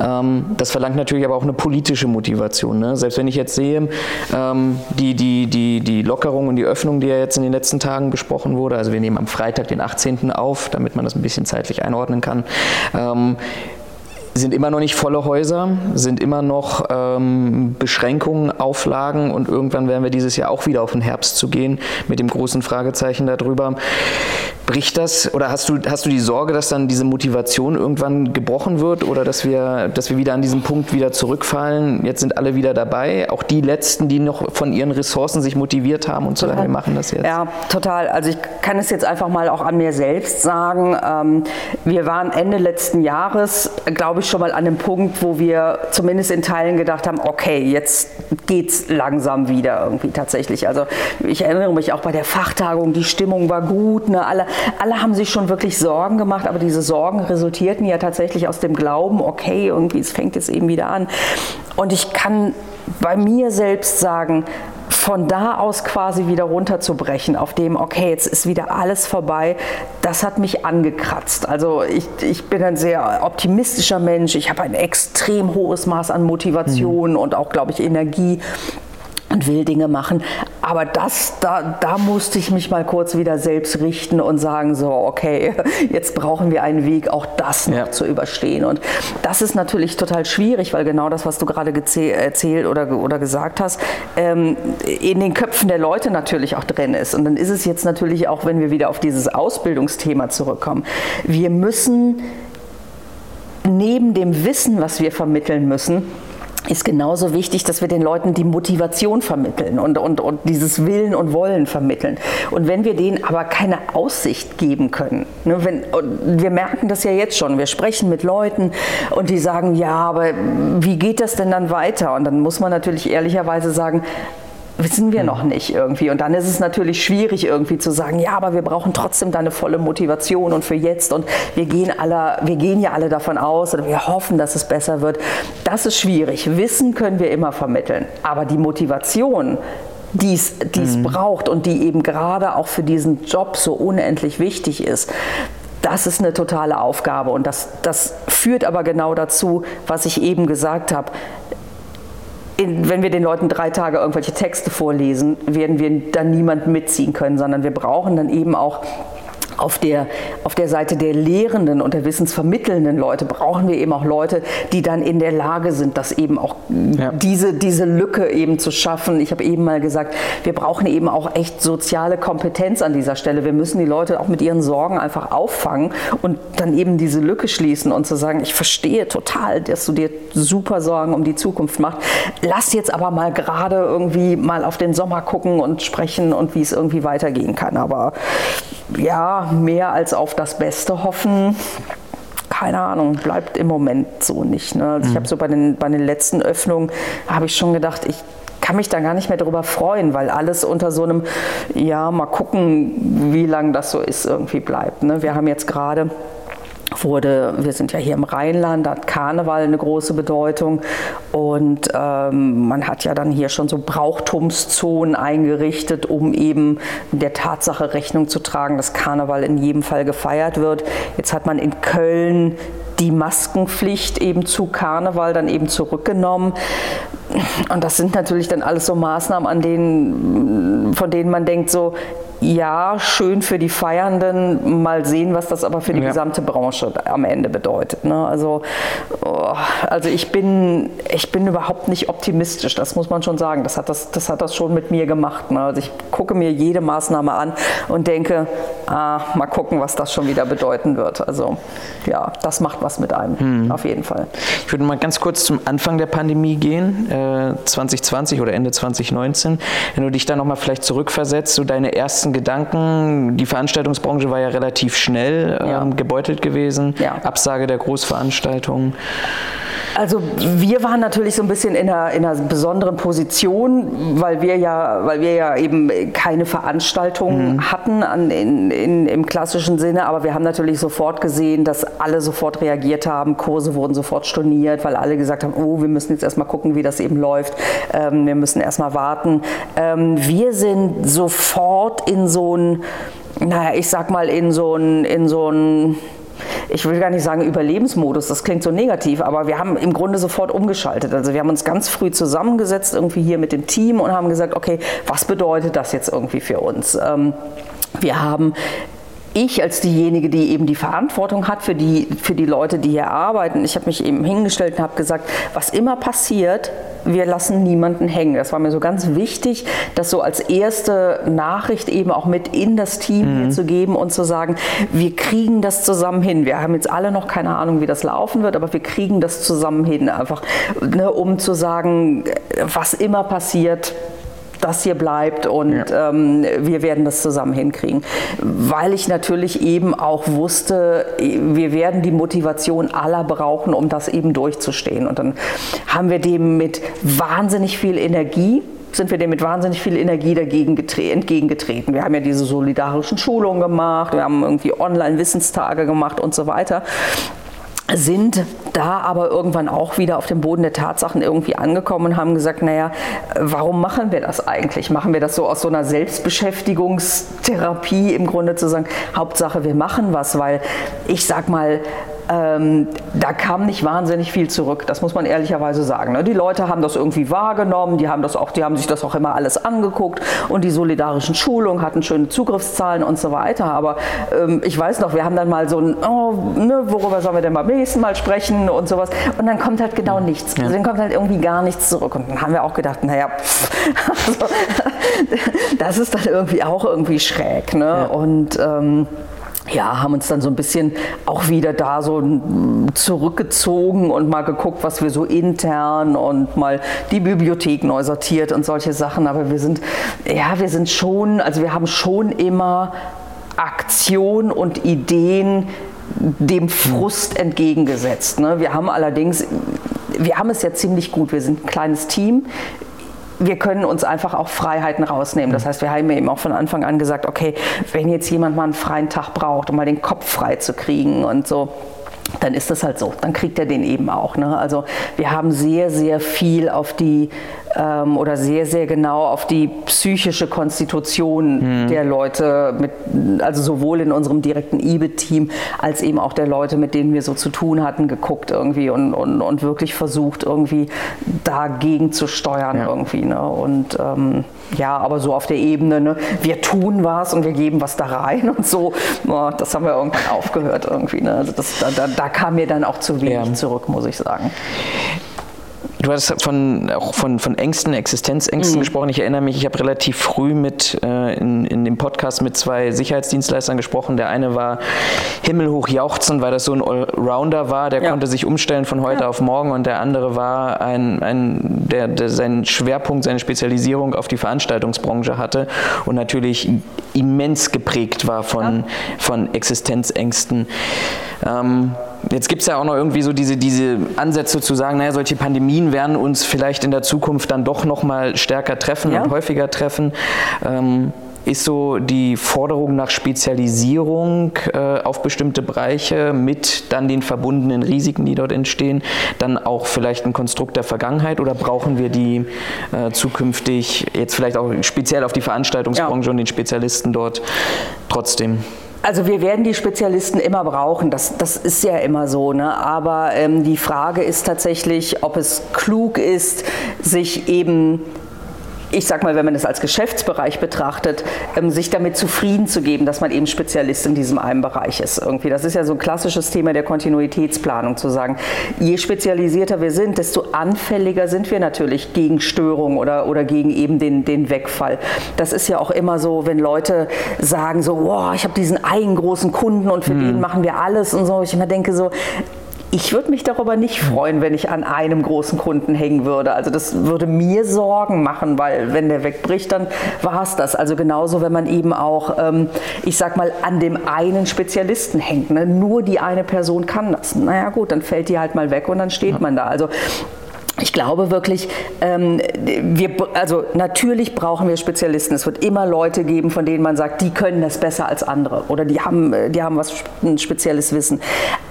Ähm, das verlangt natürlich aber auch eine politische Motivation. Ne? Selbst wenn ich jetzt sehe, ähm, die, die, die, die Lockerung und die Öffnung, die ja jetzt in den letzten Tagen besprochen wurde, also wir nehmen am Freitag, den 18. auf, damit man das ein bisschen zeitlich einordnen kann. Ähm, sind immer noch nicht volle Häuser, sind immer noch ähm, Beschränkungen, Auflagen und irgendwann werden wir dieses Jahr auch wieder auf den Herbst zu gehen mit dem großen Fragezeichen darüber. Bricht das oder hast du, hast du die Sorge, dass dann diese Motivation irgendwann gebrochen wird oder dass wir, dass wir wieder an diesen Punkt wieder zurückfallen? Jetzt sind alle wieder dabei, auch die Letzten, die noch von ihren Ressourcen sich motiviert haben und total. sagen, wir machen das jetzt. Ja, total. Also ich kann es jetzt einfach mal auch an mir selbst sagen. Ähm, wir waren Ende letzten Jahres, glaube ich, schon mal an dem Punkt, wo wir zumindest in Teilen gedacht haben, okay, jetzt geht es langsam wieder irgendwie tatsächlich. Also ich erinnere mich auch bei der Fachtagung, die Stimmung war gut, ne? alle, alle haben sich schon wirklich Sorgen gemacht, aber diese Sorgen resultierten ja tatsächlich aus dem Glauben, okay, irgendwie es fängt jetzt eben wieder an. Und ich kann bei mir selbst sagen, von da aus quasi wieder runterzubrechen, auf dem, okay, jetzt ist wieder alles vorbei, das hat mich angekratzt. Also ich, ich bin ein sehr optimistischer Mensch, ich habe ein extrem hohes Maß an Motivation mhm. und auch, glaube ich, Energie und will Dinge machen. Aber das, da, da musste ich mich mal kurz wieder selbst richten und sagen, so, okay, jetzt brauchen wir einen Weg, auch das noch ja. zu überstehen. Und das ist natürlich total schwierig, weil genau das, was du gerade erzählt oder, oder gesagt hast, ähm, in den Köpfen der Leute natürlich auch drin ist. Und dann ist es jetzt natürlich auch, wenn wir wieder auf dieses Ausbildungsthema zurückkommen, wir müssen neben dem Wissen, was wir vermitteln müssen, ist genauso wichtig, dass wir den Leuten die Motivation vermitteln und, und, und dieses Willen und Wollen vermitteln. Und wenn wir denen aber keine Aussicht geben können, ne, wenn, wir merken das ja jetzt schon, wir sprechen mit Leuten und die sagen, ja, aber wie geht das denn dann weiter? Und dann muss man natürlich ehrlicherweise sagen, wissen wir noch nicht irgendwie. Und dann ist es natürlich schwierig irgendwie zu sagen, ja, aber wir brauchen trotzdem deine volle Motivation und für jetzt und wir gehen alle, wir gehen ja alle davon aus oder wir hoffen, dass es besser wird. Das ist schwierig. Wissen können wir immer vermitteln, aber die Motivation, die es mhm. braucht und die eben gerade auch für diesen Job so unendlich wichtig ist, das ist eine totale Aufgabe und das, das führt aber genau dazu, was ich eben gesagt habe in, wenn wir den Leuten drei Tage irgendwelche Texte vorlesen, werden wir dann niemanden mitziehen können, sondern wir brauchen dann eben auch auf der, auf der Seite der Lehrenden und der wissensvermittelnden Leute brauchen wir eben auch Leute, die dann in der Lage sind, das eben auch ja. diese, diese Lücke eben zu schaffen. Ich habe eben mal gesagt, wir brauchen eben auch echt soziale Kompetenz an dieser Stelle. Wir müssen die Leute auch mit ihren Sorgen einfach auffangen und dann eben diese Lücke schließen und zu sagen, ich verstehe total, dass du dir super Sorgen um die Zukunft machst. Lass jetzt aber mal gerade irgendwie mal auf den Sommer gucken und sprechen und wie es irgendwie weitergehen kann. Aber ja, mehr als auf das Beste hoffen, keine Ahnung, bleibt im Moment so nicht. Ne? Also mhm. Ich habe so bei den, bei den letzten Öffnungen, habe ich schon gedacht, ich kann mich da gar nicht mehr darüber freuen, weil alles unter so einem, ja, mal gucken, wie lange das so ist, irgendwie bleibt. Ne? Wir haben jetzt gerade wurde, wir sind ja hier im Rheinland, da hat Karneval eine große Bedeutung und ähm, man hat ja dann hier schon so Brauchtumszonen eingerichtet, um eben der Tatsache Rechnung zu tragen, dass Karneval in jedem Fall gefeiert wird. Jetzt hat man in Köln die Maskenpflicht eben zu Karneval dann eben zurückgenommen. Und das sind natürlich dann alles so Maßnahmen, an denen, von denen man denkt, so, ja, schön für die Feiernden, mal sehen, was das aber für die ja. gesamte Branche am Ende bedeutet. Ne? Also, oh, also ich, bin, ich bin überhaupt nicht optimistisch, das muss man schon sagen. Das hat das, das, hat das schon mit mir gemacht. Ne? Also ich gucke mir jede Maßnahme an und denke, ah, mal gucken, was das schon wieder bedeuten wird. Also ja, das macht was mit einem, hm. auf jeden Fall. Ich würde mal ganz kurz zum Anfang der Pandemie gehen, äh, 2020 oder Ende 2019. Wenn du dich da nochmal vielleicht zurückversetzt, so deine ersten ersten Gedanken? Die Veranstaltungsbranche war ja relativ schnell ähm, ja. gebeutelt gewesen. Ja. Absage der Großveranstaltungen. Also wir waren natürlich so ein bisschen in einer, in einer besonderen Position, weil wir ja, weil wir ja eben keine Veranstaltungen mhm. hatten an, in, in, im klassischen Sinne, aber wir haben natürlich sofort gesehen, dass alle sofort reagiert haben, Kurse wurden sofort storniert, weil alle gesagt haben, oh, wir müssen jetzt erstmal gucken, wie das eben läuft, ähm, wir müssen erstmal warten. Ähm, wir sind sofort in so ein, naja, ich sag mal, in so ein, in so ein ich will gar nicht sagen Überlebensmodus, das klingt so negativ, aber wir haben im Grunde sofort umgeschaltet. Also wir haben uns ganz früh zusammengesetzt, irgendwie hier mit dem Team und haben gesagt, okay, was bedeutet das jetzt irgendwie für uns? Ähm, wir haben ich als diejenige, die eben die Verantwortung hat für die, für die Leute, die hier arbeiten, ich habe mich eben hingestellt und habe gesagt, was immer passiert, wir lassen niemanden hängen. Das war mir so ganz wichtig, das so als erste Nachricht eben auch mit in das Team mhm. zu geben und zu sagen, wir kriegen das zusammen hin. Wir haben jetzt alle noch keine Ahnung, wie das laufen wird, aber wir kriegen das zusammen hin. Einfach, ne, um zu sagen, was immer passiert, das hier bleibt und ja. ähm, wir werden das zusammen hinkriegen. Weil ich natürlich eben auch wusste, wir werden die Motivation aller brauchen, um das eben durchzustehen. Und dann haben wir dem mit wahnsinnig viel Energie sind wir dem mit wahnsinnig viel Energie dagegen entgegengetreten. Wir haben ja diese solidarischen Schulungen gemacht, wir haben irgendwie Online-Wissenstage gemacht und so weiter sind da aber irgendwann auch wieder auf dem Boden der Tatsachen irgendwie angekommen und haben gesagt, naja, warum machen wir das eigentlich? Machen wir das so aus so einer Selbstbeschäftigungstherapie im Grunde zu sagen, Hauptsache wir machen was, weil ich sag mal, ähm, da kam nicht wahnsinnig viel zurück, das muss man ehrlicherweise sagen. Ne? Die Leute haben das irgendwie wahrgenommen, die haben, das auch, die haben sich das auch immer alles angeguckt und die solidarischen Schulungen hatten schöne Zugriffszahlen und so weiter. Aber ähm, ich weiß noch, wir haben dann mal so ein, oh, ne, worüber sollen wir denn beim nächsten Mal sprechen und sowas. Und dann kommt halt genau nichts. Ja. Also dann kommt halt irgendwie gar nichts zurück. Und dann haben wir auch gedacht, naja, pff, also, das ist dann irgendwie auch irgendwie schräg. Ne? Ja. Und ähm, ja, haben uns dann so ein bisschen auch wieder da so zurückgezogen und mal geguckt, was wir so intern und mal die Bibliothek neu sortiert und solche Sachen. Aber wir sind, ja, wir sind schon, also wir haben schon immer Aktion und Ideen dem Frust entgegengesetzt. Ne? Wir haben allerdings, wir haben es ja ziemlich gut. Wir sind ein kleines Team wir können uns einfach auch Freiheiten rausnehmen. Das heißt, wir haben eben auch von Anfang an gesagt, okay, wenn jetzt jemand mal einen freien Tag braucht, um mal den Kopf frei zu kriegen und so, dann ist das halt so. Dann kriegt er den eben auch. Ne? Also wir haben sehr, sehr viel auf die ähm, oder sehr, sehr genau auf die psychische Konstitution mhm. der Leute, mit, also sowohl in unserem direkten IBE-Team als eben auch der Leute, mit denen wir so zu tun hatten, geguckt irgendwie und, und, und wirklich versucht, irgendwie dagegen zu steuern ja. irgendwie. Ne? Und ähm, ja, aber so auf der Ebene, ne? wir tun was und wir geben was da rein und so, oh, das haben wir irgendwann aufgehört irgendwie. Ne? Also das, da, da, da kam mir dann auch zu wenig ja. zurück, muss ich sagen. Du hast von, auch von, von Ängsten, Existenzängsten mhm. gesprochen. Ich erinnere mich, ich habe relativ früh mit äh, in, in dem Podcast mit zwei Sicherheitsdienstleistern gesprochen. Der eine war himmelhoch jauchzend, weil das so ein Allrounder war, der ja. konnte sich umstellen von heute ja. auf morgen und der andere war ein, ein der, der seinen Schwerpunkt, seine Spezialisierung auf die Veranstaltungsbranche hatte und natürlich immens geprägt war von, ja. von Existenzängsten. Ähm, Jetzt gibt es ja auch noch irgendwie so diese, diese Ansätze zu sagen, naja, solche Pandemien werden uns vielleicht in der Zukunft dann doch noch mal stärker treffen ja. und häufiger treffen. Ähm, ist so die Forderung nach Spezialisierung äh, auf bestimmte Bereiche mit dann den verbundenen Risiken, die dort entstehen, dann auch vielleicht ein Konstrukt der Vergangenheit oder brauchen wir die äh, zukünftig jetzt vielleicht auch speziell auf die Veranstaltungsbranche ja. und den Spezialisten dort trotzdem? Also wir werden die Spezialisten immer brauchen, das, das ist ja immer so. Ne? Aber ähm, die Frage ist tatsächlich, ob es klug ist, sich eben ich sag mal, wenn man das als Geschäftsbereich betrachtet, ähm, sich damit zufrieden zu geben, dass man eben Spezialist in diesem einen Bereich ist. Irgendwie. Das ist ja so ein klassisches Thema der Kontinuitätsplanung, zu sagen, je spezialisierter wir sind, desto anfälliger sind wir natürlich gegen Störungen oder, oder gegen eben den, den Wegfall. Das ist ja auch immer so, wenn Leute sagen so, wow, ich habe diesen einen großen Kunden und für mhm. den machen wir alles und so. Ich immer denke so, Ich würde mich darüber nicht freuen, wenn ich an einem großen Kunden hängen würde. Also das würde mir Sorgen machen, weil wenn der wegbricht, dann war es das. Also genauso, wenn man eben auch, ähm, ich sag mal, an dem einen Spezialisten hängt. Ne? Nur die eine Person kann das. Naja gut, dann fällt die halt mal weg und dann steht ja. man da. Also ich glaube wirklich, ähm, wir, also natürlich brauchen wir Spezialisten. Es wird immer Leute geben, von denen man sagt, die können das besser als andere oder die haben, die haben was ein spezielles Wissen.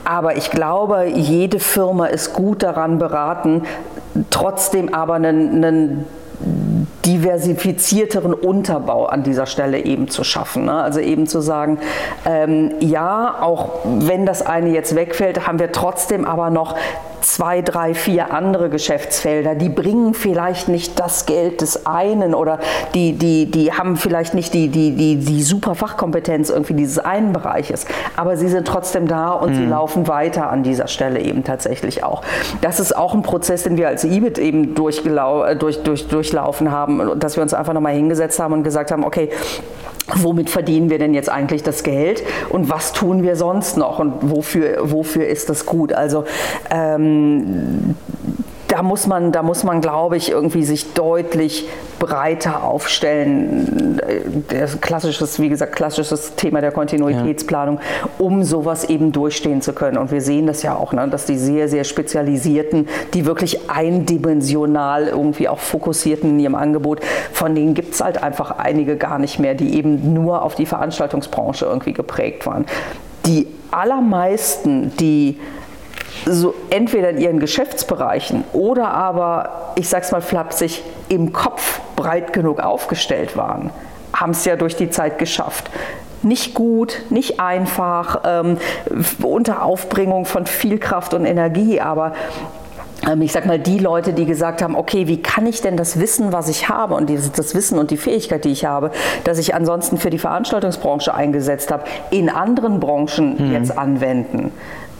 Aber ich glaube, jede Firma ist gut daran beraten, trotzdem aber einen, einen diversifizierteren Unterbau an dieser Stelle eben zu schaffen. Ne? Also eben zu sagen, ähm, ja, auch wenn das eine jetzt wegfällt, haben wir trotzdem aber noch zwei, drei, vier andere Geschäftsfelder, die bringen vielleicht nicht das Geld des einen oder die, die, die haben vielleicht nicht die, die, die, die super Fachkompetenz irgendwie dieses einen Bereiches, aber sie sind trotzdem da und mhm. sie laufen weiter an dieser Stelle eben tatsächlich auch. Das ist auch ein Prozess, den wir als EBIT eben durchgelau äh, durch, durch, durchlaufen haben, dass wir uns einfach nochmal hingesetzt haben und gesagt haben, okay, womit verdienen wir denn jetzt eigentlich das Geld und was tun wir sonst noch und wofür, wofür ist das gut? Also ähm, da muss man, da muss man, glaube ich, irgendwie sich deutlich breiter aufstellen. Das klassisches, wie gesagt, klassisches Thema der Kontinuitätsplanung, um sowas eben durchstehen zu können. Und wir sehen das ja auch, ne, dass die sehr, sehr spezialisierten, die wirklich eindimensional irgendwie auch fokussierten in ihrem Angebot, von denen gibt es halt einfach einige gar nicht mehr, die eben nur auf die Veranstaltungsbranche irgendwie geprägt waren. Die allermeisten, die so entweder in ihren Geschäftsbereichen oder aber, ich sag's mal flapsig, im Kopf breit genug aufgestellt waren, haben es ja durch die Zeit geschafft. Nicht gut, nicht einfach, ähm, unter Aufbringung von viel Kraft und Energie, aber ähm, ich sag mal, die Leute, die gesagt haben, okay, wie kann ich denn das Wissen, was ich habe und dieses, das Wissen und die Fähigkeit, die ich habe, dass ich ansonsten für die Veranstaltungsbranche eingesetzt habe, in anderen Branchen mhm. jetzt anwenden?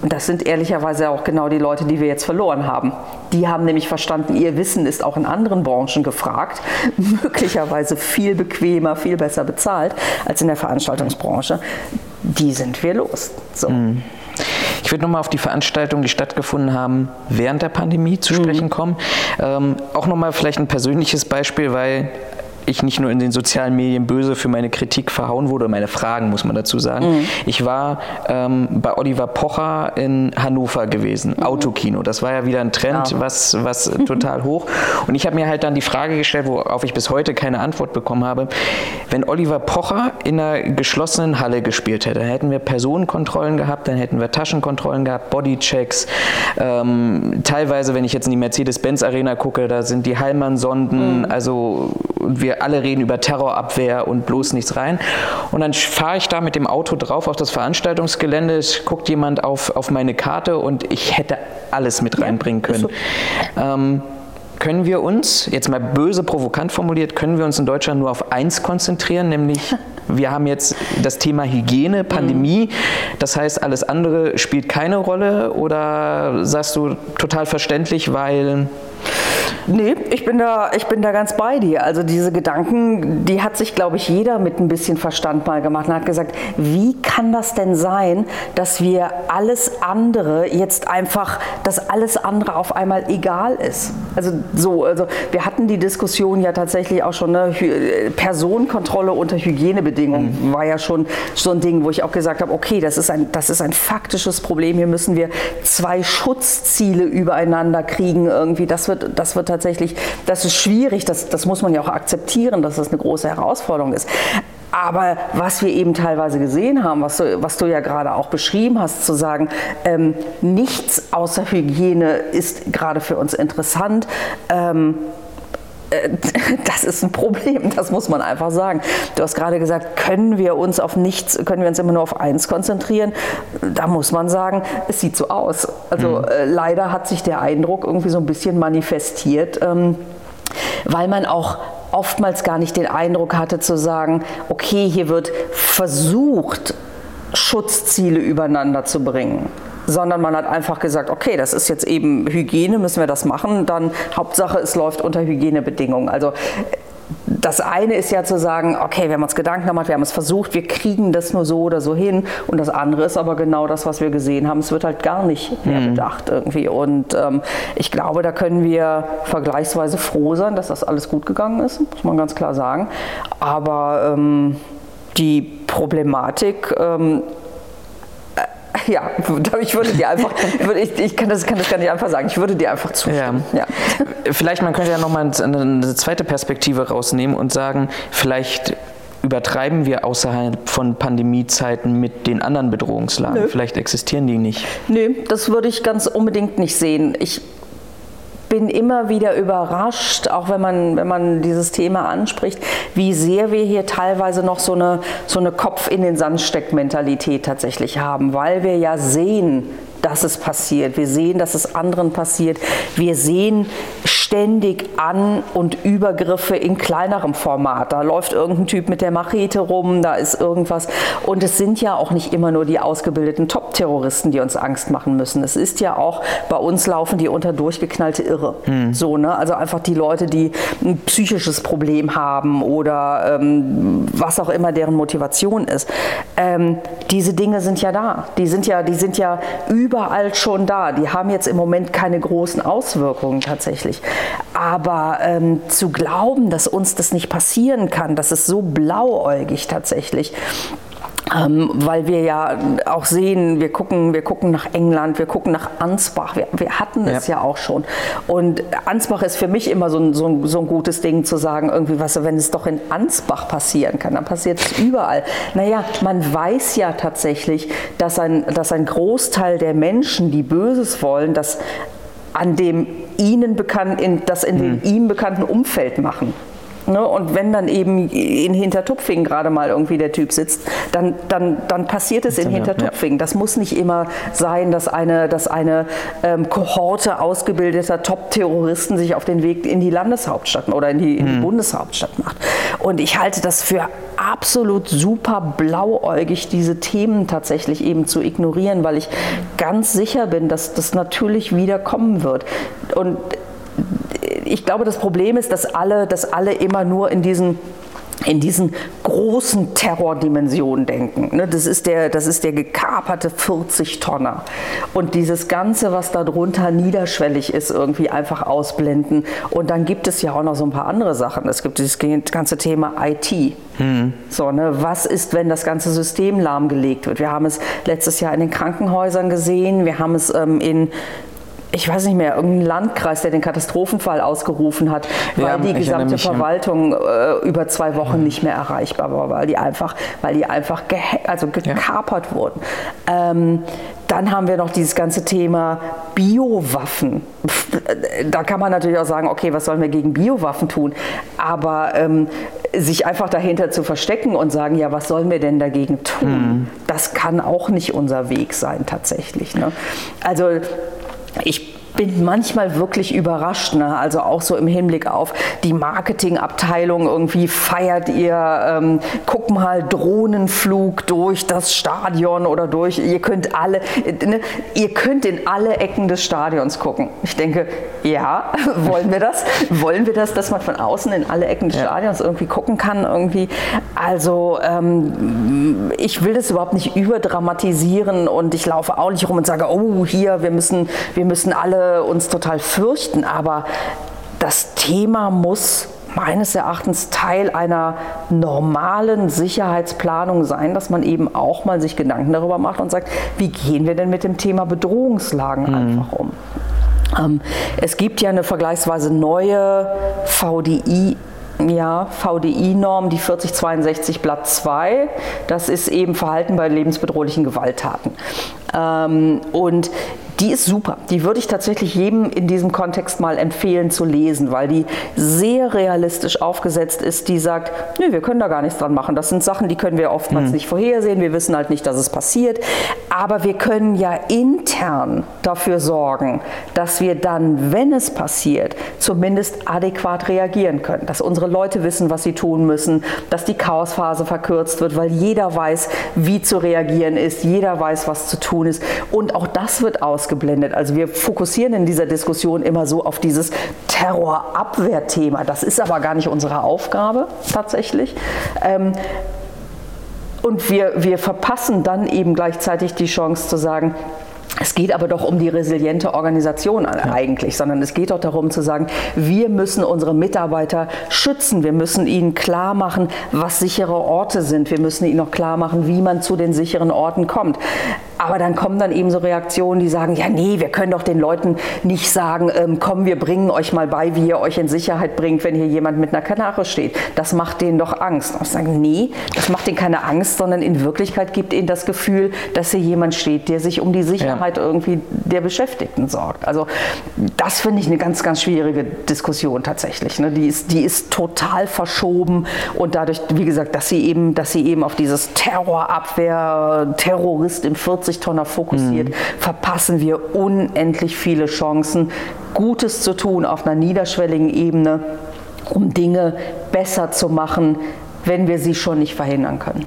Und das sind ehrlicherweise auch genau die Leute, die wir jetzt verloren haben. Die haben nämlich verstanden, ihr Wissen ist auch in anderen Branchen gefragt, möglicherweise viel bequemer, viel besser bezahlt als in der Veranstaltungsbranche. Die sind wir los. So. Mhm. Ich würde nochmal auf die Veranstaltungen, die stattgefunden haben, während der Pandemie zu sprechen mhm. kommen. Ähm, auch nochmal vielleicht ein persönliches Beispiel, weil ich nicht nur in den sozialen Medien böse für meine Kritik verhauen wurde, meine Fragen, muss man dazu sagen. Mhm. Ich war ähm, bei Oliver Pocher in Hannover gewesen, mhm. Autokino. Das war ja wieder ein Trend, ja. was, was total hoch. Und ich habe mir halt dann die Frage gestellt, worauf ich bis heute keine Antwort bekommen habe. Wenn Oliver Pocher in einer geschlossenen Halle gespielt hätte, dann hätten wir Personenkontrollen gehabt, dann hätten wir Taschenkontrollen gehabt, Bodychecks. Ähm, teilweise, wenn ich jetzt in die Mercedes-Benz Arena gucke, da sind die Hallmann-Sonden, mhm. also wir alle reden über Terrorabwehr und bloß nichts rein. Und dann fahre ich da mit dem Auto drauf auf das Veranstaltungsgelände, es guckt jemand auf, auf meine Karte und ich hätte alles mit reinbringen können. Ähm, können wir uns, jetzt mal böse provokant formuliert, können wir uns in Deutschland nur auf eins konzentrieren, nämlich wir haben jetzt das Thema Hygiene, Pandemie. Das heißt, alles andere spielt keine Rolle oder sagst du total verständlich, weil Nee, ich bin da, ich bin da ganz bei dir. Also diese Gedanken, die hat sich, glaube ich, jeder mit ein bisschen Verstand mal gemacht und hat gesagt, wie kann das denn sein, dass wir alles andere jetzt einfach, dass alles andere auf einmal egal ist? Also so, also wir hatten die Diskussion ja tatsächlich auch schon, ne, Personenkontrolle unter Hygienebedingungen mhm. war ja schon so ein Ding, wo ich auch gesagt habe, okay, das ist ein, das ist ein faktisches Problem. Hier müssen wir zwei Schutzziele übereinander kriegen irgendwie. Das wird, das wird tatsächlich, das ist schwierig, das, das muss man ja auch akzeptieren, dass das eine große Herausforderung ist. Aber was wir eben teilweise gesehen haben, was du, was du ja gerade auch beschrieben hast, zu sagen, ähm, nichts außer Hygiene ist gerade für uns interessant. Ähm, äh, das ist ein Problem, das muss man einfach sagen. Du hast gerade gesagt, können wir uns auf nichts, können wir uns immer nur auf eins konzentrieren? Da muss man sagen, es sieht so aus. Also mhm. äh, leider hat sich der Eindruck irgendwie so ein bisschen manifestiert, ähm, weil man auch oftmals gar nicht den Eindruck hatte zu sagen, okay, hier wird versucht, Schutzziele übereinander zu bringen sondern man hat einfach gesagt, okay, das ist jetzt eben Hygiene, müssen wir das machen, dann Hauptsache es läuft unter Hygienebedingungen. Also das eine ist ja zu sagen, okay, wir haben uns Gedanken gemacht, wir haben es versucht, wir kriegen das nur so oder so hin. Und das andere ist aber genau das, was wir gesehen haben. Es wird halt gar nicht mehr mhm. bedacht irgendwie. Und ähm, ich glaube, da können wir vergleichsweise froh sein, dass das alles gut gegangen ist, muss man ganz klar sagen. Aber ähm, die Problematik ähm, ja, ich würde dir einfach, ich, ich kann, das, kann das gar nicht einfach sagen, ich würde dir einfach zustimmen. Ja. ja. Vielleicht, man könnte ja nochmal eine zweite Perspektive rausnehmen und sagen, vielleicht übertreiben wir außerhalb von Pandemiezeiten mit den anderen Bedrohungslagen. Nö. Vielleicht existieren die nicht. Nö, das würde ich ganz unbedingt nicht sehen. Ich bin immer wieder überrascht, auch wenn man, wenn man dieses Thema anspricht, wie sehr wir hier teilweise noch so eine, so eine Kopf in den Sand steckt Mentalität tatsächlich haben, weil wir ja sehen, dass es passiert. Wir sehen, dass es anderen passiert. Wir sehen ständig An- und Übergriffe in kleinerem Format. Da läuft irgendein Typ mit der Machete rum, da ist irgendwas. Und es sind ja auch nicht immer nur die ausgebildeten Top-Terroristen, die uns Angst machen müssen. Es ist ja auch, bei uns laufen die unter durchgeknallte Irre. Hm. So, ne? Also einfach die Leute, die ein psychisches Problem haben oder ähm, was auch immer deren Motivation ist. Ähm, diese Dinge sind ja da. Die sind ja, die sind ja über überall schon da. Die haben jetzt im Moment keine großen Auswirkungen tatsächlich. Aber ähm, zu glauben, dass uns das nicht passieren kann, das ist so blauäugig tatsächlich. Ähm, weil wir ja auch sehen, wir gucken, wir gucken nach England, wir gucken nach Ansbach, wir, wir hatten es ja. ja. auch schon. Und Ansbach ist für mich immer so ein, so, ein, so ein gutes Ding zu sagen, irgendwie, was, wenn es doch in Ansbach passieren kann, dann passiert es überall. Naja, man weiß ja tatsächlich, dass ein, dass ein Großteil der Menschen, die Böses wollen, das an dem ihnen bekannten, in, das in dem hm. ihm bekannten Umfeld machen. Ne? Und wenn dann eben in Hintertupfingen gerade mal irgendwie der Typ sitzt, dann, dann, dann passiert es in Hintertupfingen. Das muss nicht immer sein, dass eine, dass eine ähm, Kohorte ausgebildeter Top-Terroristen sich auf den Weg in die Landeshauptstadt oder in die, in die hm. Bundeshauptstadt macht. Und ich halte das für absolut super blauäugig, diese Themen tatsächlich eben zu ignorieren, weil ich ganz sicher bin, dass das natürlich wieder kommen wird. Und ich glaube, das Problem ist, dass alle, dass alle immer nur in diesen in diesen großen Terrordimensionen denken. Ne, das ist der, das ist der gekaperte 40-Tonner. Und dieses Ganze, was darunter niederschwellig ist, irgendwie einfach ausblenden. Und dann gibt es ja auch noch so ein paar andere Sachen. Es gibt dieses ganze Thema IT. Hm. So, ne, was ist, wenn das ganze System lahmgelegt wird? Wir haben es letztes Jahr in den Krankenhäusern gesehen. Wir haben es ähm, in ich weiß nicht mehr, irgendein Landkreis, der den Katastrophenfall ausgerufen hat, weil ja, die gesamte Verwaltung äh, über zwei Wochen nicht mehr erreichbar war, weil die einfach, weil die einfach also gekapert ja. wurden. Ähm, dann haben wir noch dieses ganze Thema Biowaffen. Da kann man natürlich auch sagen, okay, was sollen wir gegen Biowaffen tun? Aber ähm, sich einfach dahinter zu verstecken und sagen, ja, was sollen wir denn dagegen tun? Hm. Das kann auch nicht unser Weg sein tatsächlich. Ne? Also ich bin manchmal wirklich überrascht, ne? also auch so im Hinblick auf die Marketingabteilung irgendwie feiert ihr, ähm, guck mal, Drohnenflug durch das Stadion oder durch, ihr könnt alle, ne? ihr könnt in alle Ecken des Stadions gucken. Ich denke, ja, wollen wir das? wollen wir das, dass man von außen in alle Ecken des ja. Stadions irgendwie gucken kann? Irgendwie? Also ähm, ich will das überhaupt nicht überdramatisieren und ich laufe auch nicht rum und sage, oh hier, wir müssen, wir müssen alle uns total fürchten, aber das Thema muss meines Erachtens Teil einer normalen Sicherheitsplanung sein, dass man eben auch mal sich Gedanken darüber macht und sagt, wie gehen wir denn mit dem Thema Bedrohungslagen mhm. einfach um? Ähm, es gibt ja eine vergleichsweise neue VDI ja, VDI-Norm, die 4062 Blatt 2. Das ist eben Verhalten bei lebensbedrohlichen Gewalttaten. Ähm, und die ist super. Die würde ich tatsächlich jedem in diesem Kontext mal empfehlen zu lesen, weil die sehr realistisch aufgesetzt ist. Die sagt, nö, wir können da gar nichts dran machen. Das sind Sachen, die können wir oftmals mhm. nicht vorhersehen. Wir wissen halt nicht, dass es passiert. Aber wir können ja intern dafür sorgen, dass wir dann, wenn es passiert, zumindest adäquat reagieren können. Dass unsere Leute wissen, was sie tun müssen, dass die Chaosphase verkürzt wird, weil jeder weiß, wie zu reagieren ist. Jeder weiß, was zu tun ist. Und auch das wird aus ausgeblendet. Also wir fokussieren in dieser Diskussion immer so auf dieses Terrorabwehrthema. Das ist aber gar nicht unsere Aufgabe tatsächlich. Ähm, und wir, wir verpassen dann eben gleichzeitig die Chance zu sagen, es geht aber doch um die resiliente Organisation eigentlich, sondern es geht doch darum zu sagen, wir müssen unsere Mitarbeiter schützen. Wir müssen ihnen klar machen, was sichere Orte sind. Wir müssen ihnen auch klar machen, wie man zu den sicheren Orten kommt. Aber dann kommen dann eben so Reaktionen, die sagen, ja nee, wir können doch den Leuten nicht sagen, ähm, komm, wir bringen euch mal bei, wie ihr euch in Sicherheit bringt, wenn hier jemand mit einer Kanare steht. Das macht denen doch Angst. Und ich sage, nee, das macht denen keine Angst, sondern in Wirklichkeit gibt ihnen das Gefühl, dass hier jemand steht, der sich um die Sicherheit ja. Irgendwie der Beschäftigten sorgt. Also das finde ich eine ganz, ganz schwierige Diskussion tatsächlich. Ne? Die, ist, die ist total verschoben und dadurch, wie gesagt, dass sie eben, dass sie eben auf dieses Terrorabwehr, Terrorist im 40 40-Tonner fokussiert, mhm. verpassen wir unendlich viele Chancen, Gutes zu tun auf einer niederschwelligen Ebene, um Dinge besser zu machen, wenn wir sie schon nicht verhindern können.